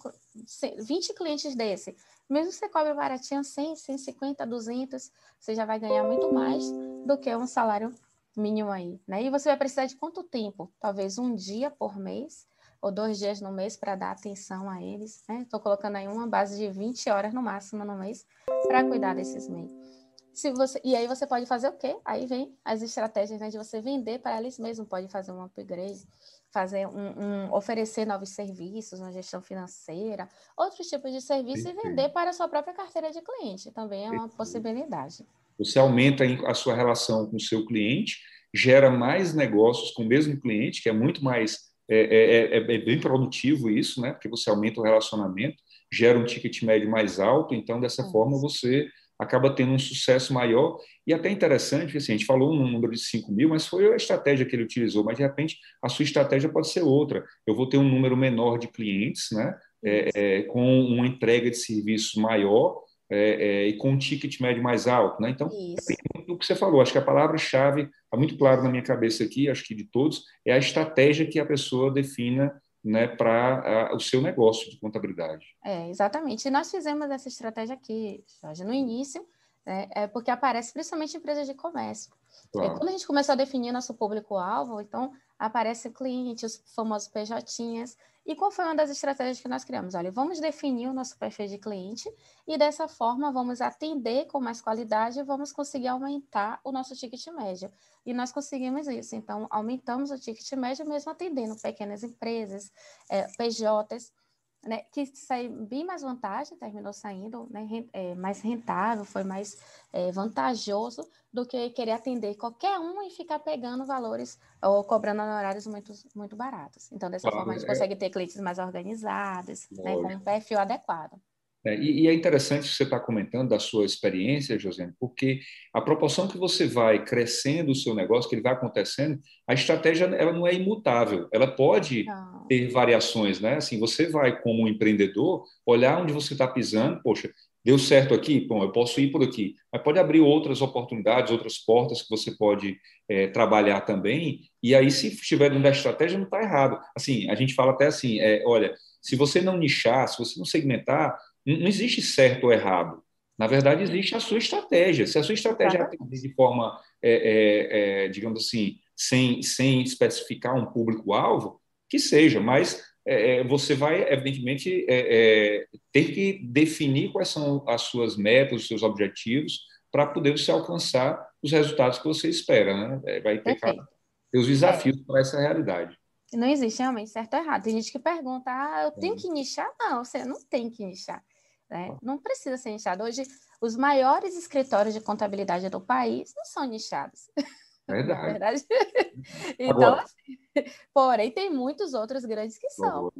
20 clientes desse. Mesmo que você cobre baratinho, 100, 150, 200, você já vai ganhar muito mais do que um salário mínimo aí, né? E você vai precisar de quanto tempo? Talvez um dia por mês ou dois dias no mês para dar atenção a eles, né? Estou colocando aí uma base de 20 horas no máximo no mês para cuidar desses meios. Se você, e aí você pode fazer o quê? Aí vem as estratégias né, de você vender para eles mesmos, pode fazer um upgrade, fazer um, um, oferecer novos serviços, uma gestão financeira, outros tipos de serviço e vender para a sua própria carteira de cliente. Também é uma possibilidade. Você aumenta a sua relação com o seu cliente, gera mais negócios com o mesmo cliente, que é muito mais é, é, é, é bem produtivo isso, né? Porque você aumenta o relacionamento, gera um ticket médio mais alto, então dessa forma você acaba tendo um sucesso maior. E até interessante, assim, a gente falou um número de 5 mil, mas foi a estratégia que ele utilizou, mas de repente a sua estratégia pode ser outra. Eu vou ter um número menor de clientes, né? É, é, com uma entrega de serviços maior é, é e com um ticket médio mais alto. Né? Então, o que você falou, acho que a palavra-chave, está muito claro na minha cabeça aqui, acho que de todos, é a estratégia que a pessoa defina né, para o seu negócio de contabilidade. É, exatamente. E nós fizemos essa estratégia aqui, Jorge, no início, né, é porque aparece principalmente empresas de comércio. Claro. quando a gente começou a definir nosso público-alvo, então aparece cliente, os famosos PJs, e qual foi uma das estratégias que nós criamos? Olha, vamos definir o nosso perfil de cliente e dessa forma vamos atender com mais qualidade e vamos conseguir aumentar o nosso ticket médio. E nós conseguimos isso. Então, aumentamos o ticket médio mesmo atendendo pequenas empresas, é, PJs. Né, que saiu bem mais vantagem, terminou saindo né, é, mais rentável, foi mais é, vantajoso do que querer atender qualquer um e ficar pegando valores ou cobrando honorários muito, muito baratos. Então, dessa claro, forma, a gente é... consegue ter clientes mais organizados, né, com um perfil adequado. É, e, é interessante você estar comentando da sua experiência, José, porque a proporção que você vai crescendo o seu negócio, que ele vai acontecendo, a estratégia ela não é imutável, ela pode não. ter variações, né? Assim, você vai como empreendedor olhar onde você está pisando, poxa, deu certo aqui, bom, eu posso ir por aqui, mas pode abrir outras oportunidades, outras portas que você pode é, trabalhar também. E aí, se estiver dentro da estratégia, não está errado. Assim, a gente fala até assim, é, olha, se você não nichar, se você não segmentar não existe certo ou errado. Na verdade, existe a sua estratégia. Se a sua estratégia é de forma, é, é, é, digamos assim, sem, sem especificar um público-alvo, que seja, mas é, é, você vai, evidentemente, ter que definir quais são as suas metas, os seus objetivos, para poder você alcançar os resultados que você espera. Né? vai ter, ter os desafios para essa realidade. Não existe realmente certo ou errado. Tem gente que pergunta, ah, eu tenho que nichar? Não, você não tem que nichar. Né? Não precisa ser nichado. Hoje, os maiores escritórios de contabilidade do país não são nichados. Verdade. verdade. então, assim, porém, tem muitos outros grandes que são.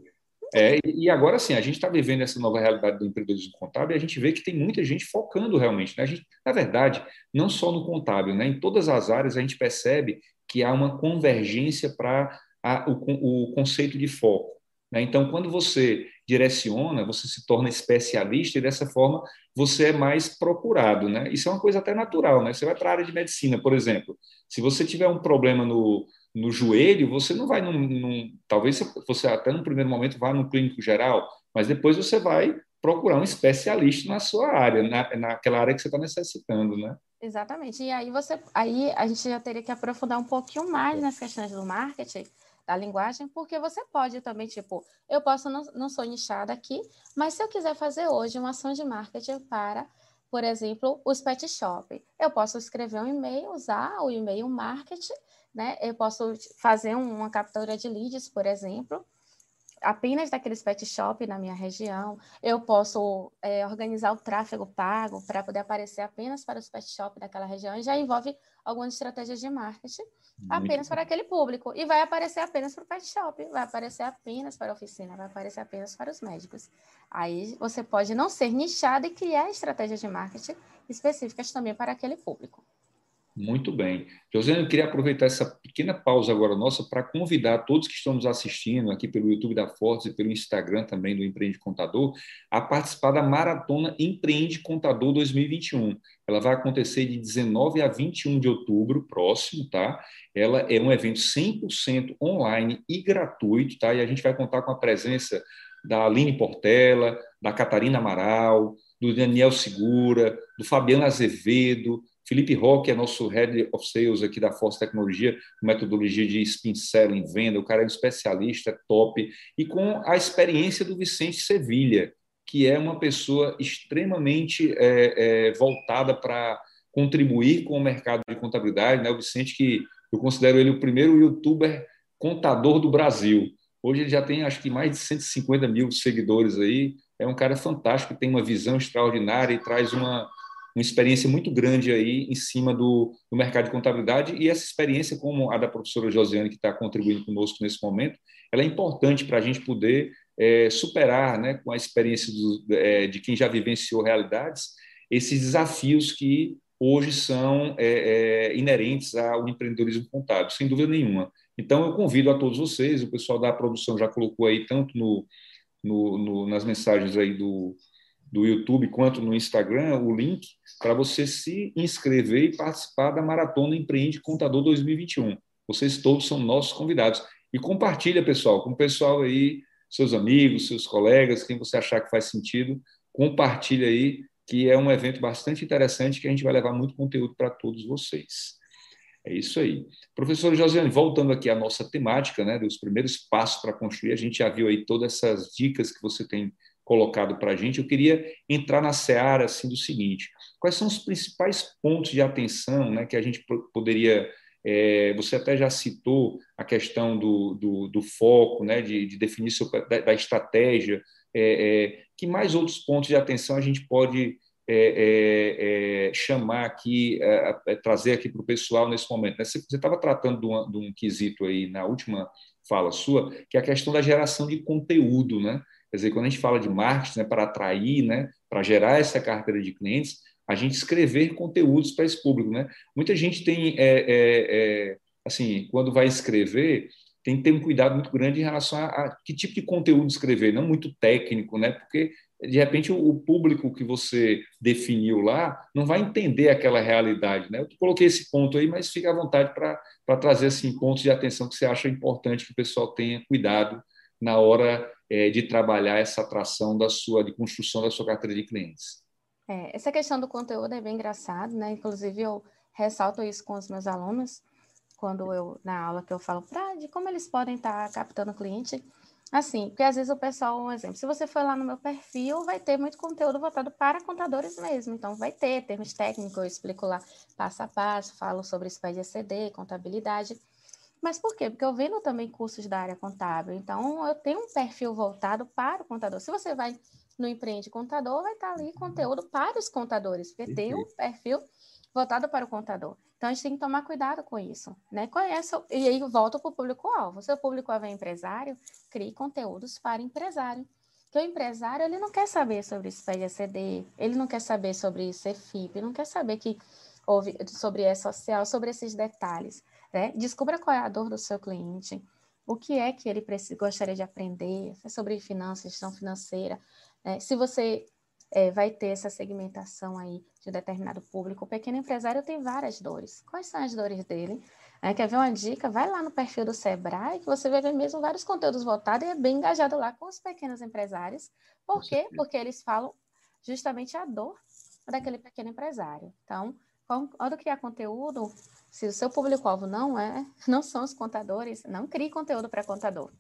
É, e agora sim, a gente está vivendo essa nova realidade do empreendedorismo contábil e a gente vê que tem muita gente focando realmente. Né? A gente, na verdade, não só no contábil, né? em todas as áreas a gente percebe que há uma convergência para o, o conceito de foco. Né? Então, quando você direciona, você se torna especialista e dessa forma você é mais procurado, né? Isso é uma coisa até natural, né? Você vai para a área de medicina, por exemplo, se você tiver um problema no, no joelho, você não vai num, num, talvez você até no primeiro momento vá no clínico geral, mas depois você vai procurar um especialista na sua área, na, naquela área que você está necessitando, né? Exatamente. E aí você, aí a gente já teria que aprofundar um pouquinho mais nas questões do marketing, da linguagem, porque você pode também, tipo, eu posso, não, não sou nichada aqui, mas se eu quiser fazer hoje uma ação de marketing para, por exemplo, os pet shop, eu posso escrever um e-mail, usar o e-mail marketing, né? Eu posso fazer uma captura de leads, por exemplo, apenas daqueles pet shop na minha região. Eu posso é, organizar o tráfego pago para poder aparecer apenas para os pet shop daquela região. E já envolve algumas estratégias de marketing apenas para aquele público. E vai aparecer apenas para o pet shop, vai aparecer apenas para a oficina, vai aparecer apenas para os médicos. Aí você pode não ser nichado e criar estratégias de marketing específicas também para aquele público. Muito bem. Josiane, eu queria aproveitar essa pequena pausa agora nossa para convidar todos que estão nos assistindo aqui pelo YouTube da Fortes e pelo Instagram também do Empreende Contador a participar da Maratona Empreende Contador 2021. Ela vai acontecer de 19 a 21 de outubro próximo, tá? Ela é um evento 100% online e gratuito, tá? E a gente vai contar com a presença da Aline Portela, da Catarina Amaral, do Daniel Segura, do Fabiano Azevedo, Felipe Roque é nosso Head of Sales aqui da Force Tecnologia, metodologia de spin selling, venda, o cara é um especialista, é top, e com a experiência do Vicente Sevilha, que é uma pessoa extremamente é, é, voltada para contribuir com o mercado de contabilidade, né? O Vicente que eu considero ele o primeiro youtuber contador do Brasil. Hoje ele já tem, acho que, mais de 150 mil seguidores aí. É um cara fantástico, tem uma visão extraordinária e traz uma, uma experiência muito grande aí em cima do, do mercado de contabilidade e essa experiência, como a da professora Josiane, que está contribuindo conosco nesse momento, ela é importante para a gente poder é, superar, né, com a experiência do, é, de quem já vivenciou realidades, esses desafios que hoje são é, é inerentes ao empreendedorismo contábil, sem dúvida nenhuma. Então, eu convido a todos vocês, o pessoal da produção já colocou aí, tanto no, no, no nas mensagens aí do, do YouTube quanto no Instagram o link para você se inscrever e participar da Maratona Empreende Contador 2021. Vocês todos são nossos convidados. E compartilha, pessoal, com o pessoal aí, seus amigos, seus colegas, quem você achar que faz sentido, compartilha aí, que é um evento bastante interessante que a gente vai levar muito conteúdo para todos vocês. É isso aí. Professor Josiane, voltando aqui à nossa temática, né, dos primeiros passos para construir, a gente já viu aí todas essas dicas que você tem colocado para a gente, eu queria entrar na seara assim, do seguinte: quais são os principais pontos de atenção né, que a gente poderia. É, você até já citou a questão do, do, do foco, né, de, de definir seu, da, da, estratégia É, é, que mais outros pontos de atenção a gente pode chamar aqui, trazer aqui para o pessoal nesse momento? Né? Você estava tratando de um, de um, quesito aí na última fala sua, que é a questão da geração de conteúdo, né? Quer dizer, quando a gente fala de marketing, né, para atrair, né, para gerar essa carteira de clientes, a gente escrever conteúdos para esse público, né? Muita gente tem, assim, quando vai escrever, tem que ter um cuidado muito grande em relação a, a, que tipo de conteúdo escrever, não muito técnico, né? Porque de repente o, público que você definiu lá não vai entender aquela realidade, né? Eu coloquei esse ponto aí, mas fica à vontade para trazer assim pontos de atenção que você acha importante que o pessoal tenha cuidado na hora é, de trabalhar essa atração da sua de construção da sua carteira de clientes. É, essa questão do conteúdo é bem engraçado, né? Inclusive eu ressalto isso com os meus alunos quando eu, na aula que eu falo pra, de como eles podem estar tá captando cliente, assim, porque às vezes o pessoal, um exemplo, se você for lá no meu perfil, vai ter muito conteúdo voltado para contadores mesmo, então vai ter termos técnicos, eu explico lá passo a passo, falo sobre SPED ECD, contabilidade, mas por quê? Porque eu vendo também cursos da área contábil, então eu tenho um perfil voltado para o contador. Se você vai no Empreende Contador, vai estar ali conteúdo para os contadores, porque tem um perfil voltado para o contador. Então, a gente tem que tomar cuidado com isso, né? Conheça, e aí volta para o público-alvo. Se o público-alvo é empresário, crie conteúdos para empresário. Que o empresário, ele não quer saber sobre SPED-ECD, ele não quer saber sobre CFIP, não quer saber que houve sobre E-Social, sobre esses detalhes, né? Descubra qual é a dor do seu cliente, o que é que ele precisa, gostaria de aprender, é sobre finanças, gestão financeira. Né? Se você é, vai ter essa segmentação aí de determinado público. O pequeno empresário tem várias dores. Quais são as dores dele? É, quer ver uma dica? Vai lá no perfil do Sebrae, que você vai ver mesmo vários conteúdos voltados e é bem engajado lá com os pequenos empresários. Por quê? Porque eles falam justamente a dor daquele pequeno empresário. Então, quando criar conteúdo, se o seu público-alvo não é, não são os contadores, não crie conteúdo para contador.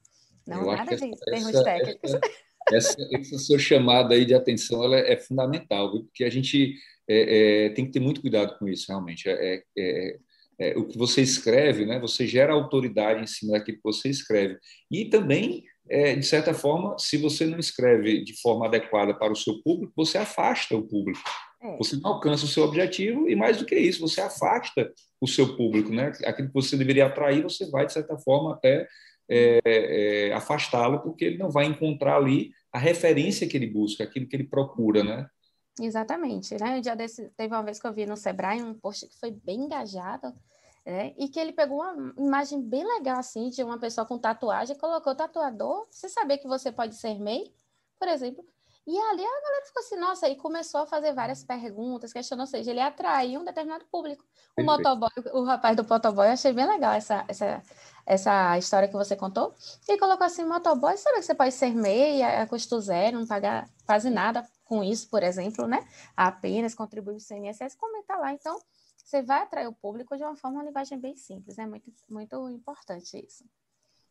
Não Eu nada de termos técnicos. Essa essa, sua chamada aí de atenção ela é, fundamental, porque a gente é, é, tem que ter muito cuidado com isso, realmente. É, é, é, é, o que você escreve, né? você gera autoridade em cima daquilo que você escreve. E também, de certa forma, se você não escreve de forma adequada para o seu público, você afasta o público. Você não alcança o seu objetivo e, mais do que isso, você afasta o seu público. Né? Aquilo que você deveria atrair, você vai, de certa forma, até é, é, afastá-lo, porque ele não vai encontrar ali a referência que ele busca, aquilo que ele procura, né? Exatamente, né? Um dia desse, teve uma vez que eu vi no Sebrae um post que foi bem engajado, né? E que ele pegou uma imagem bem legal, assim, de uma pessoa com tatuagem, colocou tatuador, você saber que você pode ser MEI, por exemplo, e ali a galera ficou assim, nossa, e começou a fazer várias perguntas, questionando, ou seja, ele atraiu um determinado público. O motoboy, o rapaz do motoboy, eu achei bem legal essa, essa, essa história que você contou. E colocou assim, motoboy, sabe que você pode ser meia, a custo zero, não pagar quase nada com isso, por exemplo, né? Apenas contribuir o CNSS, comenta lá. Então, você vai atrair o público de uma forma, uma linguagem bem simples, é né? muito, muito importante isso.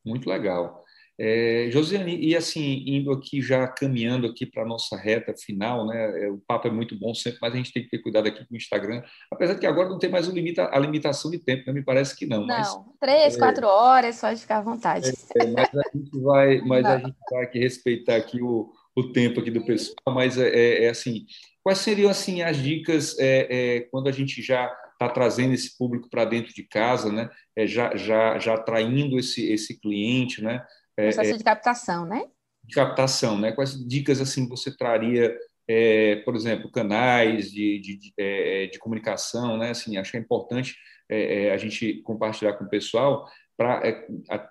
Muito legal. É, Josiane, e assim, indo aqui, já caminhando aqui para a nossa reta final, né? É, o papo é muito bom sempre, mas a gente tem que ter cuidado aqui com o Instagram, apesar de que agora não tem mais limita, a limitação de tempo, né? me parece que não. Não, mas, três, é, quatro horas, pode ficar à vontade. É, mas a gente vai, mas a gente vai aqui respeitar aqui o, o tempo aqui do pessoal, mas é, é, é assim, quais seriam assim as dicas quando a gente já está trazendo esse público para dentro de casa, né? já, já, já atraindo esse, esse cliente, né? É, Processo é, de captação, né? De captação, né? Quais dicas assim você traria, é, por exemplo, canais de, de, de, é, de, comunicação, né? Assim, acho que é importante é, a gente compartilhar com o pessoal para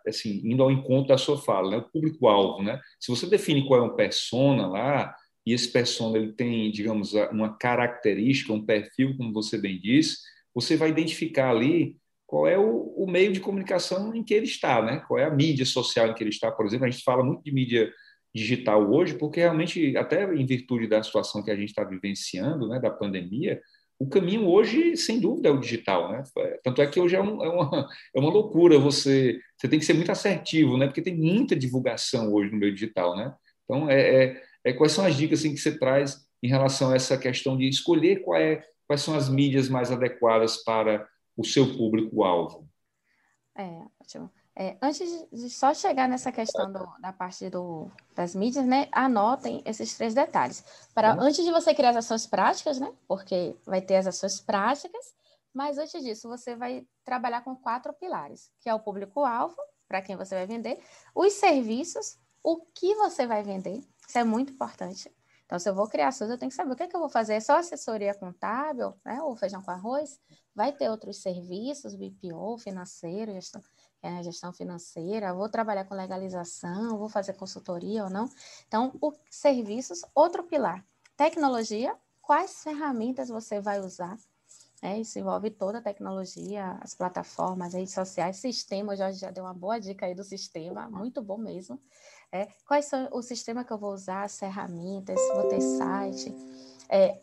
assim indo ao encontro da sua fala, né? O público-alvo, né? Se você define qual é um persona lá e esse persona ele tem, digamos, uma característica, um perfil, como você bem disse, você vai identificar ali qual é o, o, meio de comunicação em que ele está, né? Qual é a mídia social em que ele está, por exemplo. A gente fala muito de mídia digital hoje, porque realmente, até em virtude da situação que a gente está vivenciando, né, da pandemia, o caminho hoje, sem dúvida, é o digital, né? Tanto é que hoje é, um, é, uma, é uma loucura você, você tem que ser muito assertivo, né? Porque tem muita divulgação hoje no meio digital, né? Então, é, é, é quais são as dicas assim, que você traz em relação a essa questão de escolher qual é, quais são as mídias mais adequadas para o seu público-alvo? É, ótimo. É, antes de só chegar nessa questão do, da parte do, das mídias, né, anotem esses três detalhes. Para uhum. antes de você criar as ações práticas, né, porque vai ter as ações práticas, mas antes disso você vai trabalhar com quatro pilares, que é o público-alvo, para quem você vai vender, os serviços, o que você vai vender, isso é muito importante. Então, se eu vou criar ações, eu tenho que saber o que, é que eu vou fazer. É só assessoria contábil, né, ou feijão com arroz? Vai ter outros serviços, BPO, financeiro, gestão é, gestão financeira, vou trabalhar com legalização, vou fazer consultoria ou não. Então, o serviços, outro pilar. Tecnologia, quais ferramentas você vai usar? É, isso envolve toda a tecnologia, as plataformas, redes sociais, sistema, o Jorge já deu uma boa dica aí do sistema, muito bom mesmo. É, quais são o sistema que eu vou usar, as ferramentas, vou ter site, é,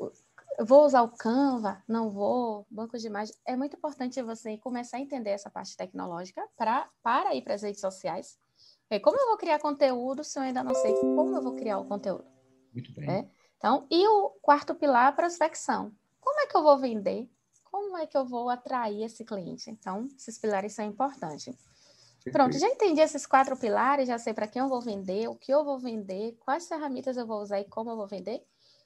vou usar o Canva, não vou, banco de imagens. É muito importante você começar a entender essa parte tecnológica pra, para ir para as redes sociais. E como eu vou criar conteúdo se eu ainda não sei como eu vou criar o conteúdo? Muito bem. É? Então, e o quarto pilar, prospecção. Como é que eu vou vender? Como é que eu vou atrair esse cliente? Então, esses pilares são importantes. Pronto, já entendi esses quatro pilares, já sei para quem eu vou vender, o que eu vou vender, quais ferramentas eu vou usar e como eu vou vender.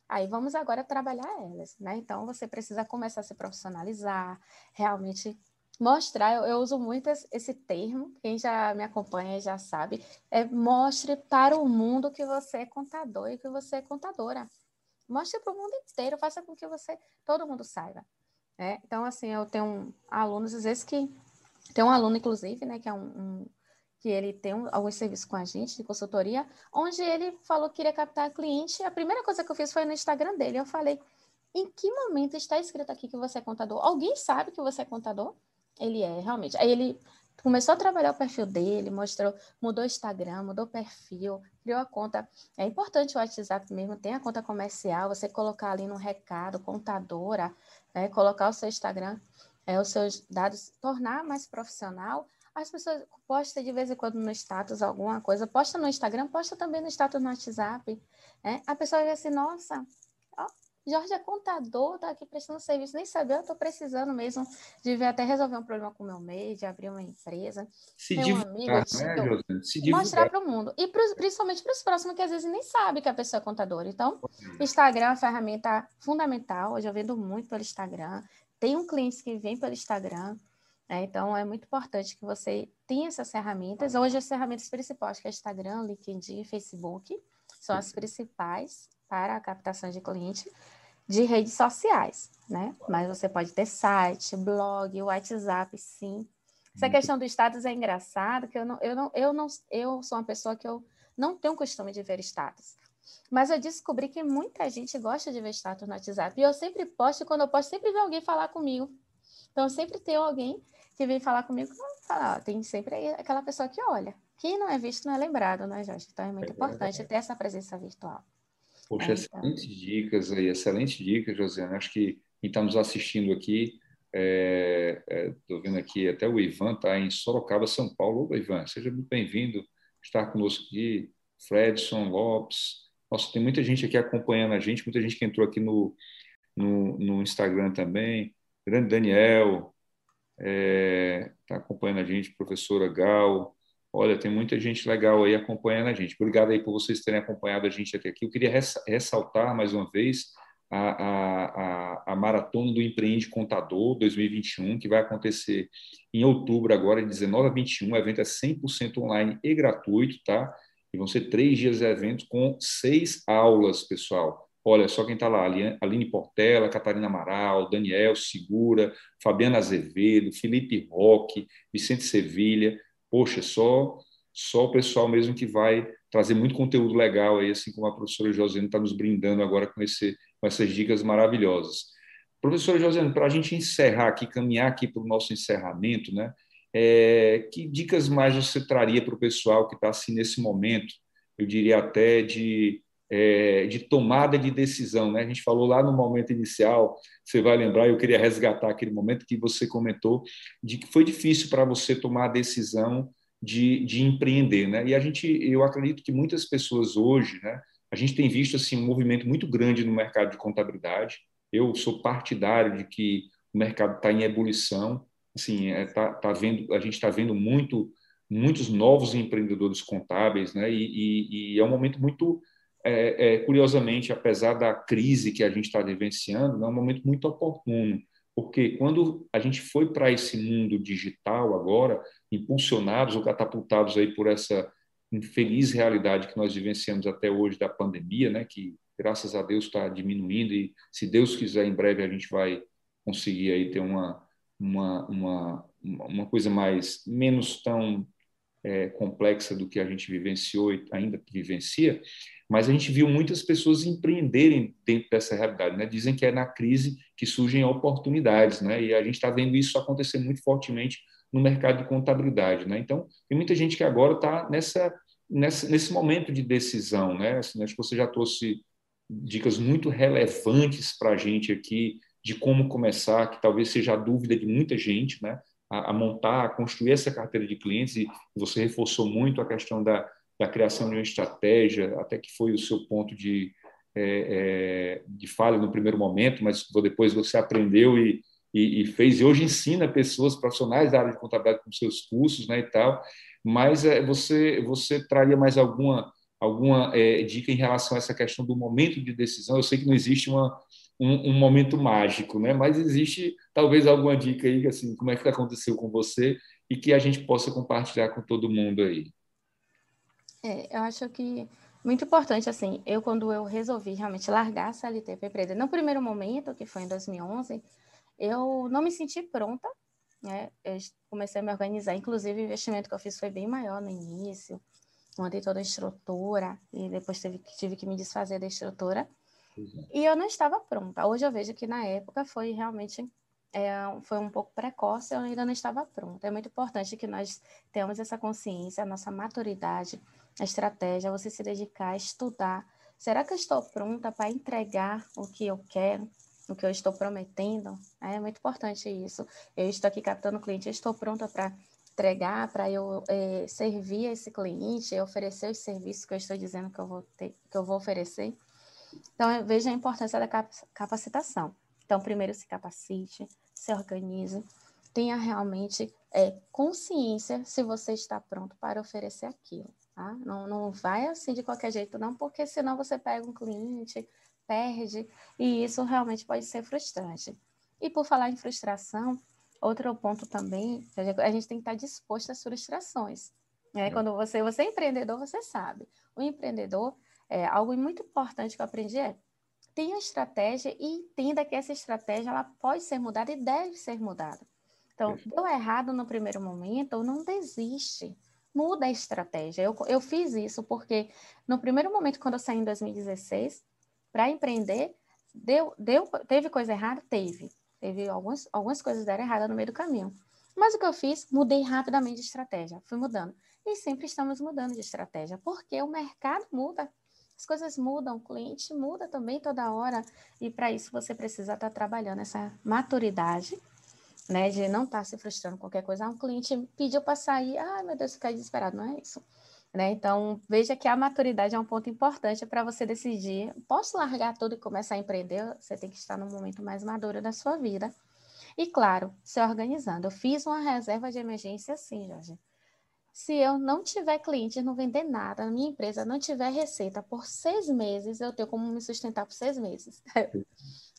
Aí vamos agora trabalhar elas, né? Então você precisa começar a se profissionalizar, realmente mostrar. Eu, eu uso muito esse termo, quem já me acompanha já sabe, é mostre para o mundo que você é contador e que você é contadora. Mostre para o mundo inteiro, faça com que você, todo mundo saiba. Né? Então, assim, eu tenho alunos, às vezes, que. Tem um aluno, inclusive, né, que é um, um que ele tem um, alguns serviços com a gente de consultoria, onde ele falou que queria captar cliente. A primeira coisa que eu fiz foi no Instagram dele. Eu falei: em que momento está escrito aqui que você é contador? Alguém sabe que você é contador? Ele é, realmente. Aí ele começou a trabalhar o perfil dele, mostrou, mudou o Instagram, mudou o perfil, criou a conta. É importante o WhatsApp mesmo, tem a conta comercial, você colocar ali no recado, contadora, né, colocar o seu Instagram, é, os seus dados, tornar mais profissional as pessoas postam de vez em quando no status alguma coisa, posta no Instagram, posta também no status no WhatsApp. Né? A pessoa vai assim, nossa, ó, Jorge é contador, tá aqui prestando serviço, nem sabia, eu tô precisando mesmo de ver até resolver um problema com o meu mês, de abrir uma empresa. Se ter um amigo, né, Se mostrar para o mundo. E pro, principalmente para os próximos que às vezes nem sabe que a pessoa é contadora. Então, Instagram é uma ferramenta fundamental. Hoje eu vendo muito pelo Instagram. Tem um cliente que vem pelo Instagram. É, então, é muito importante que você tenha essas ferramentas. Hoje, as ferramentas principais, que é Instagram, LinkedIn e Facebook, são as principais para a captação de cliente de redes sociais, né? Mas você pode ter site, blog, WhatsApp, sim. Essa questão do status é engraçado, que eu não, eu não, eu não, eu sou uma pessoa que eu não tenho costume de ver status. Mas eu descobri que muita gente gosta de ver status no WhatsApp. E eu sempre posto, quando eu posto, sempre vem alguém falar comigo. Então, sempre tem alguém que vem falar comigo, fala, ó, tem sempre aquela pessoa que olha. Quem não é visto não é lembrado, né, Jorge? Então, é muito é importante ter essa presença virtual. Poxa, é, então. excelentes dicas aí, excelentes dicas, Josiane. Acho que quem está nos assistindo aqui, estou é, é, vendo aqui até o Ivan está em Sorocaba, São Paulo. Ô, Ivan, seja muito bem-vindo estar conosco aqui. Fredson Lopes. Nossa, tem muita gente aqui acompanhando a gente, muita gente que entrou aqui no, no, no Instagram também grande Daniel, está é, tá acompanhando a gente, professora Gal. Olha, tem muita gente legal aí acompanhando a gente. Obrigado aí por vocês terem acompanhado a gente até aqui. Eu queria ressaltar mais uma vez a, a, a, a Maratona do Empreende Contador 2021, que vai acontecer em outubro agora, de 19 a 21. O evento é 100% online e gratuito, tá? E vão ser três dias de evento com seis aulas, pessoal. Olha só quem está lá: Aline Portela, Catarina Amaral, Daniel Segura, Fabiana Azevedo, Felipe Roque, Vicente Sevilha. Poxa, só só o pessoal mesmo que vai trazer muito conteúdo legal aí, assim como a professora Josiane está nos brindando agora com, esse, com essas dicas maravilhosas. Professora Josiane, para a gente encerrar aqui, caminhar aqui para o nosso encerramento, né? É, que dicas mais você traria para o pessoal que está assim nesse momento? Eu diria até de é, de tomada de decisão. Né? A gente falou lá no momento inicial, você vai lembrar, eu queria resgatar aquele momento que você comentou, de que foi difícil para você tomar a decisão de, de empreender. Né? E a gente, eu acredito que muitas pessoas hoje, né, a gente tem visto assim, um movimento muito grande no mercado de contabilidade. Eu sou partidário de que o mercado está em ebulição. Assim, é, tá, tá vendo, a gente está vendo muito muitos novos empreendedores contábeis, né? E, e, e é um momento muito, é, é, curiosamente, apesar da crise que a gente está vivenciando, é um momento muito oportuno, porque quando a gente foi para esse mundo digital agora, impulsionados ou catapultados aí por essa infeliz realidade que nós vivenciamos até hoje da pandemia, né? Que graças a Deus está diminuindo e se Deus quiser em breve a gente vai conseguir aí ter uma uma, uma, uma coisa mais menos tão é, complexa do que a gente vivenciou e ainda vivencia, mas a gente viu muitas pessoas empreenderem dentro dessa realidade. Né? Dizem que é na crise que surgem oportunidades, né? e a gente está vendo isso acontecer muito fortemente no mercado de contabilidade. Né? Então, tem muita gente que agora está nessa, nessa, nesse momento de decisão. Né? Assim, acho que você já trouxe dicas muito relevantes para a gente aqui de como começar, que talvez seja a dúvida de muita gente, né? A, a, montar, a construir essa carteira de clientes, e você reforçou muito a questão da, da criação de uma estratégia, até que foi o seu ponto de, é, é, de falha no primeiro momento, mas depois você aprendeu e, e, e, fez, e hoje ensina pessoas profissionais da área de contabilidade com seus cursos né, e tal, mas é, você, você traria mais alguma, alguma é, dica em relação a essa questão do momento de decisão? Eu sei que não existe uma, um, um, momento mágico, né? Mas existe talvez alguma dica aí, assim, como é que aconteceu com você e que a gente possa compartilhar com todo mundo aí. É, eu acho que muito importante, assim, eu quando eu resolvi realmente largar a CLT para empreender, no primeiro momento, que foi em 2011, eu não me senti pronta, né? Eu comecei a me organizar, inclusive o investimento que eu fiz foi bem maior no início, montei toda a estrutura e depois tive, tive que me desfazer da estrutura. E eu não estava pronta. Hoje eu vejo que na época foi realmente é, foi um pouco precoce, eu ainda não estava pronta. É muito importante que nós tenhamos essa consciência, a nossa maturidade, a estratégia, você se dedicar a estudar. Será que eu estou pronta para entregar o que eu quero, o que eu estou prometendo? É muito importante isso. Eu estou aqui captando cliente, eu estou pronta para entregar, para eu é, servir esse cliente, oferecer os serviços que eu estou dizendo que eu vou, ter, que eu vou oferecer. Então, veja a importância da capacitação. Então, primeiro se capacite, se organize, tenha realmente é, consciência se você está pronto para oferecer aquilo. Tá? Não, não vai assim de qualquer jeito, não, porque senão você pega um cliente, perde, e isso realmente pode ser frustrante. E por falar em frustração, outro ponto também, a gente tem que estar disposto às frustrações. Né? Quando você, você é empreendedor, você sabe. O empreendedor, é, algo muito importante que eu aprendi é tenha estratégia e entenda que essa estratégia ela pode ser mudada e deve ser mudada. Então, deu errado no primeiro momento, não desiste. Muda a estratégia. Eu, eu fiz isso porque no primeiro momento, quando eu saí em 2016, para empreender, deu, deu, teve coisa errada? Teve. Teve algumas, algumas coisas deram errada no meio do caminho. Mas o que eu fiz? Mudei rapidamente de estratégia. Fui mudando. E sempre estamos mudando de estratégia, porque o mercado muda as coisas mudam, o cliente muda também toda hora, e para isso você precisa estar tá trabalhando essa maturidade, né, de não estar tá se frustrando com qualquer coisa. Ah, um cliente pediu para sair, ai meu Deus, ficar desesperado, não é isso. Né? Então, veja que a maturidade é um ponto importante para você decidir, posso largar tudo e começar a empreender? Você tem que estar no momento mais maduro da sua vida. E, claro, se organizando. Eu fiz uma reserva de emergência, sim, Jorge se eu não tiver cliente, não vender nada, minha empresa não tiver receita por seis meses, eu tenho como me sustentar por seis meses.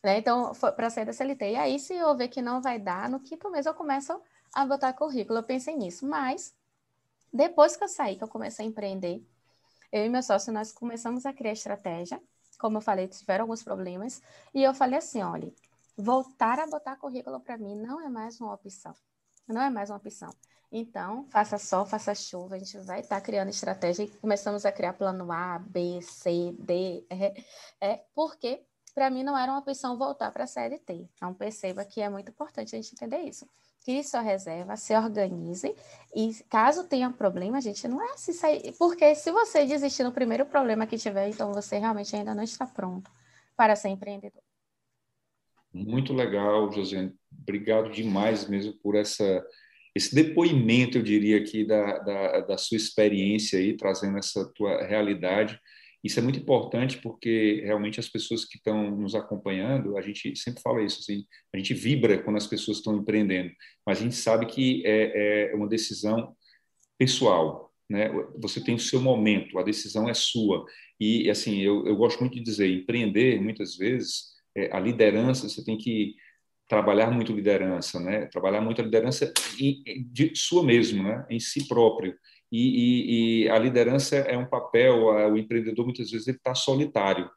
Né? Então, para sair da CLT. E aí, se eu ver que não vai dar, no quinto mês eu começo a botar currículo. Eu pensei nisso. Mas, depois que eu saí, que eu comecei a empreender, eu e meu sócio, nós começamos a criar estratégia. Como eu falei, tiveram alguns problemas. E eu falei assim, olha, voltar a botar currículo para mim não é mais uma opção. Não é mais uma opção. Então, faça sol, faça chuva, a gente vai estar tá criando estratégia e começamos a criar plano A, B, C, D, E, é, porque para mim não era uma opção voltar para a CLT. Então, perceba que é muito importante a gente entender isso. Crie sua reserva, se organize e caso tenha problema, a gente não é se sair. Porque se você desistir no primeiro problema que tiver, então você realmente ainda não está pronto para ser empreendedor. Muito legal, José. Obrigado demais mesmo por essa esse depoimento, eu diria aqui, da, da, da, sua experiência aí, trazendo essa tua realidade. Isso é muito importante porque realmente as pessoas que estão nos acompanhando, a gente sempre fala isso, assim, a gente vibra quando as pessoas estão empreendendo, mas a gente sabe que é, é uma decisão pessoal, né? Você tem o seu momento, a decisão é sua. E, assim, eu, eu gosto muito de dizer, empreender, muitas vezes, é, a liderança, você tem que trabalhar muito liderança, né? Trabalhar muito a liderança de sua mesmo, né? Em si próprio. E, e, e a liderança é um papel, o empreendedor muitas vezes ele está solitário,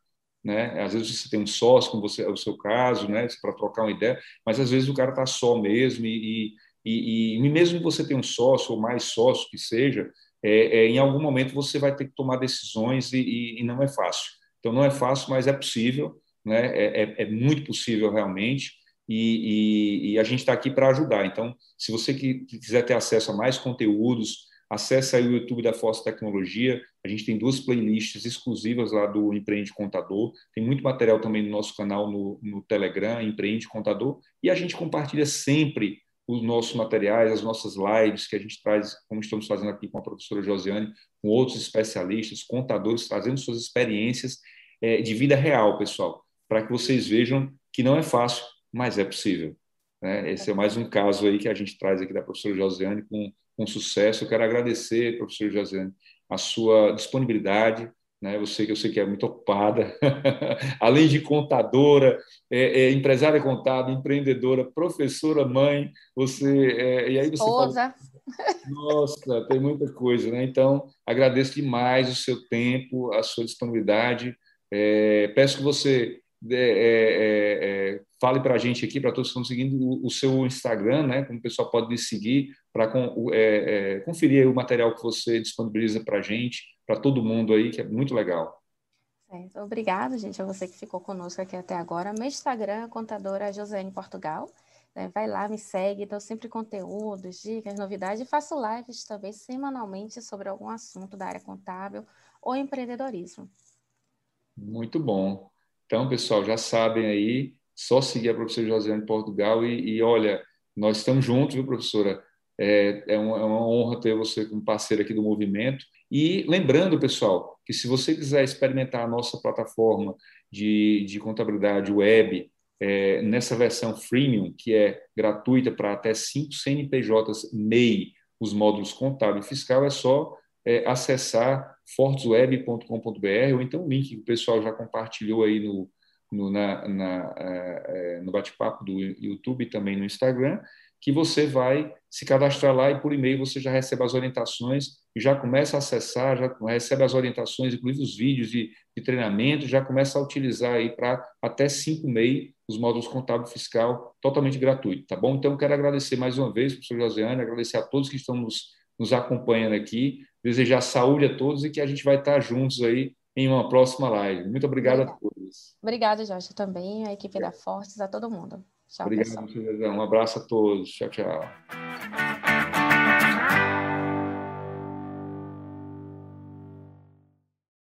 né? Às vezes você tem um sócio, como você é o seu caso, né? Para trocar uma ideia, mas às vezes o cara está só mesmo e, e, e, mesmo que você tenha um sócio ou mais sócio que seja, é, é, em algum momento você vai ter que tomar decisões e, e, não é fácil. Então não é fácil, mas é possível, né? É, é, é muito possível realmente. E, e a gente está aqui para ajudar. Então, se você que, quiser ter acesso a mais conteúdos, acesse aí o YouTube da Força Tecnologia. A gente tem duas playlists exclusivas lá do Empreende Contador. Tem muito material também no nosso canal no, no Telegram, Empreende Contador. E a gente compartilha sempre os nossos materiais, as nossas lives que a gente traz, como estamos fazendo aqui com a professora Josiane, com outros especialistas, contadores, trazendo suas experiências é, de vida real, pessoal, para que vocês vejam que não é fácil, mas é possível. Né? Esse é mais um caso aí que a gente traz aqui da professora Josiane com, com sucesso. Eu quero agradecer, professora Josiane, a sua disponibilidade, né? Você que eu sei que é muito ocupada, além de contadora, é, é, empresária contábil, empreendedora, professora, mãe, você é, e aí você Fala, Nossa, tem muita coisa, né? Então agradeço demais o seu tempo, a sua disponibilidade. É, peço que você é, é, é, fale para a gente aqui, para todos que estão seguindo, o, o, seu Instagram, né? Como o pessoal pode me seguir para conferir o material que você disponibiliza para a gente para todo mundo aí, que é muito legal. Certo. Obrigada, gente, a você que ficou conosco aqui até agora. Meu Instagram é contadora Josiane Portugal. Né? Vai lá, me segue, dou sempre conteúdos, dicas, novidades e faço lives também semanalmente sobre algum assunto da área contábil ou empreendedorismo. Muito bom. Então, pessoal, já sabem aí, só seguir a professora Josiane Portugal e, e olha, nós estamos juntos, viu, professora? É, é, uma, é uma honra ter você como parceiro aqui do movimento. E lembrando, pessoal, que se você quiser experimentar a nossa plataforma de, de contabilidade web é, nessa versão freemium, que é gratuita para até 5 CNPJs MEI, os módulos contábil e fiscal, é só é, acessar fortesweb.com.br ou então o link que o pessoal já compartilhou aí no, no, na, na, é, é no bate-papo do YouTube e também no Instagram que você vai se cadastrar lá e por e-mail você já recebe as orientações e já começa a acessar, já recebe as orientações, inclusive os vídeos de, de treinamento, já começa a utilizar aí para até cinco MEI os módulos contábil fiscal totalmente gratuito, tá bom? Então, quero agradecer mais uma vez, professor Josiane, agradecer a todos que estão nos, nos acompanhando aqui, desejar saúde a todos e que a gente vai estar juntos aí em uma próxima live. Muito obrigado Obrigada. a todos. Obrigada, Jorge, também, a equipe da Fortes, a todo mundo. Tchau, Obrigado, pessoal. Um abraço a todos. Tchau, tchau.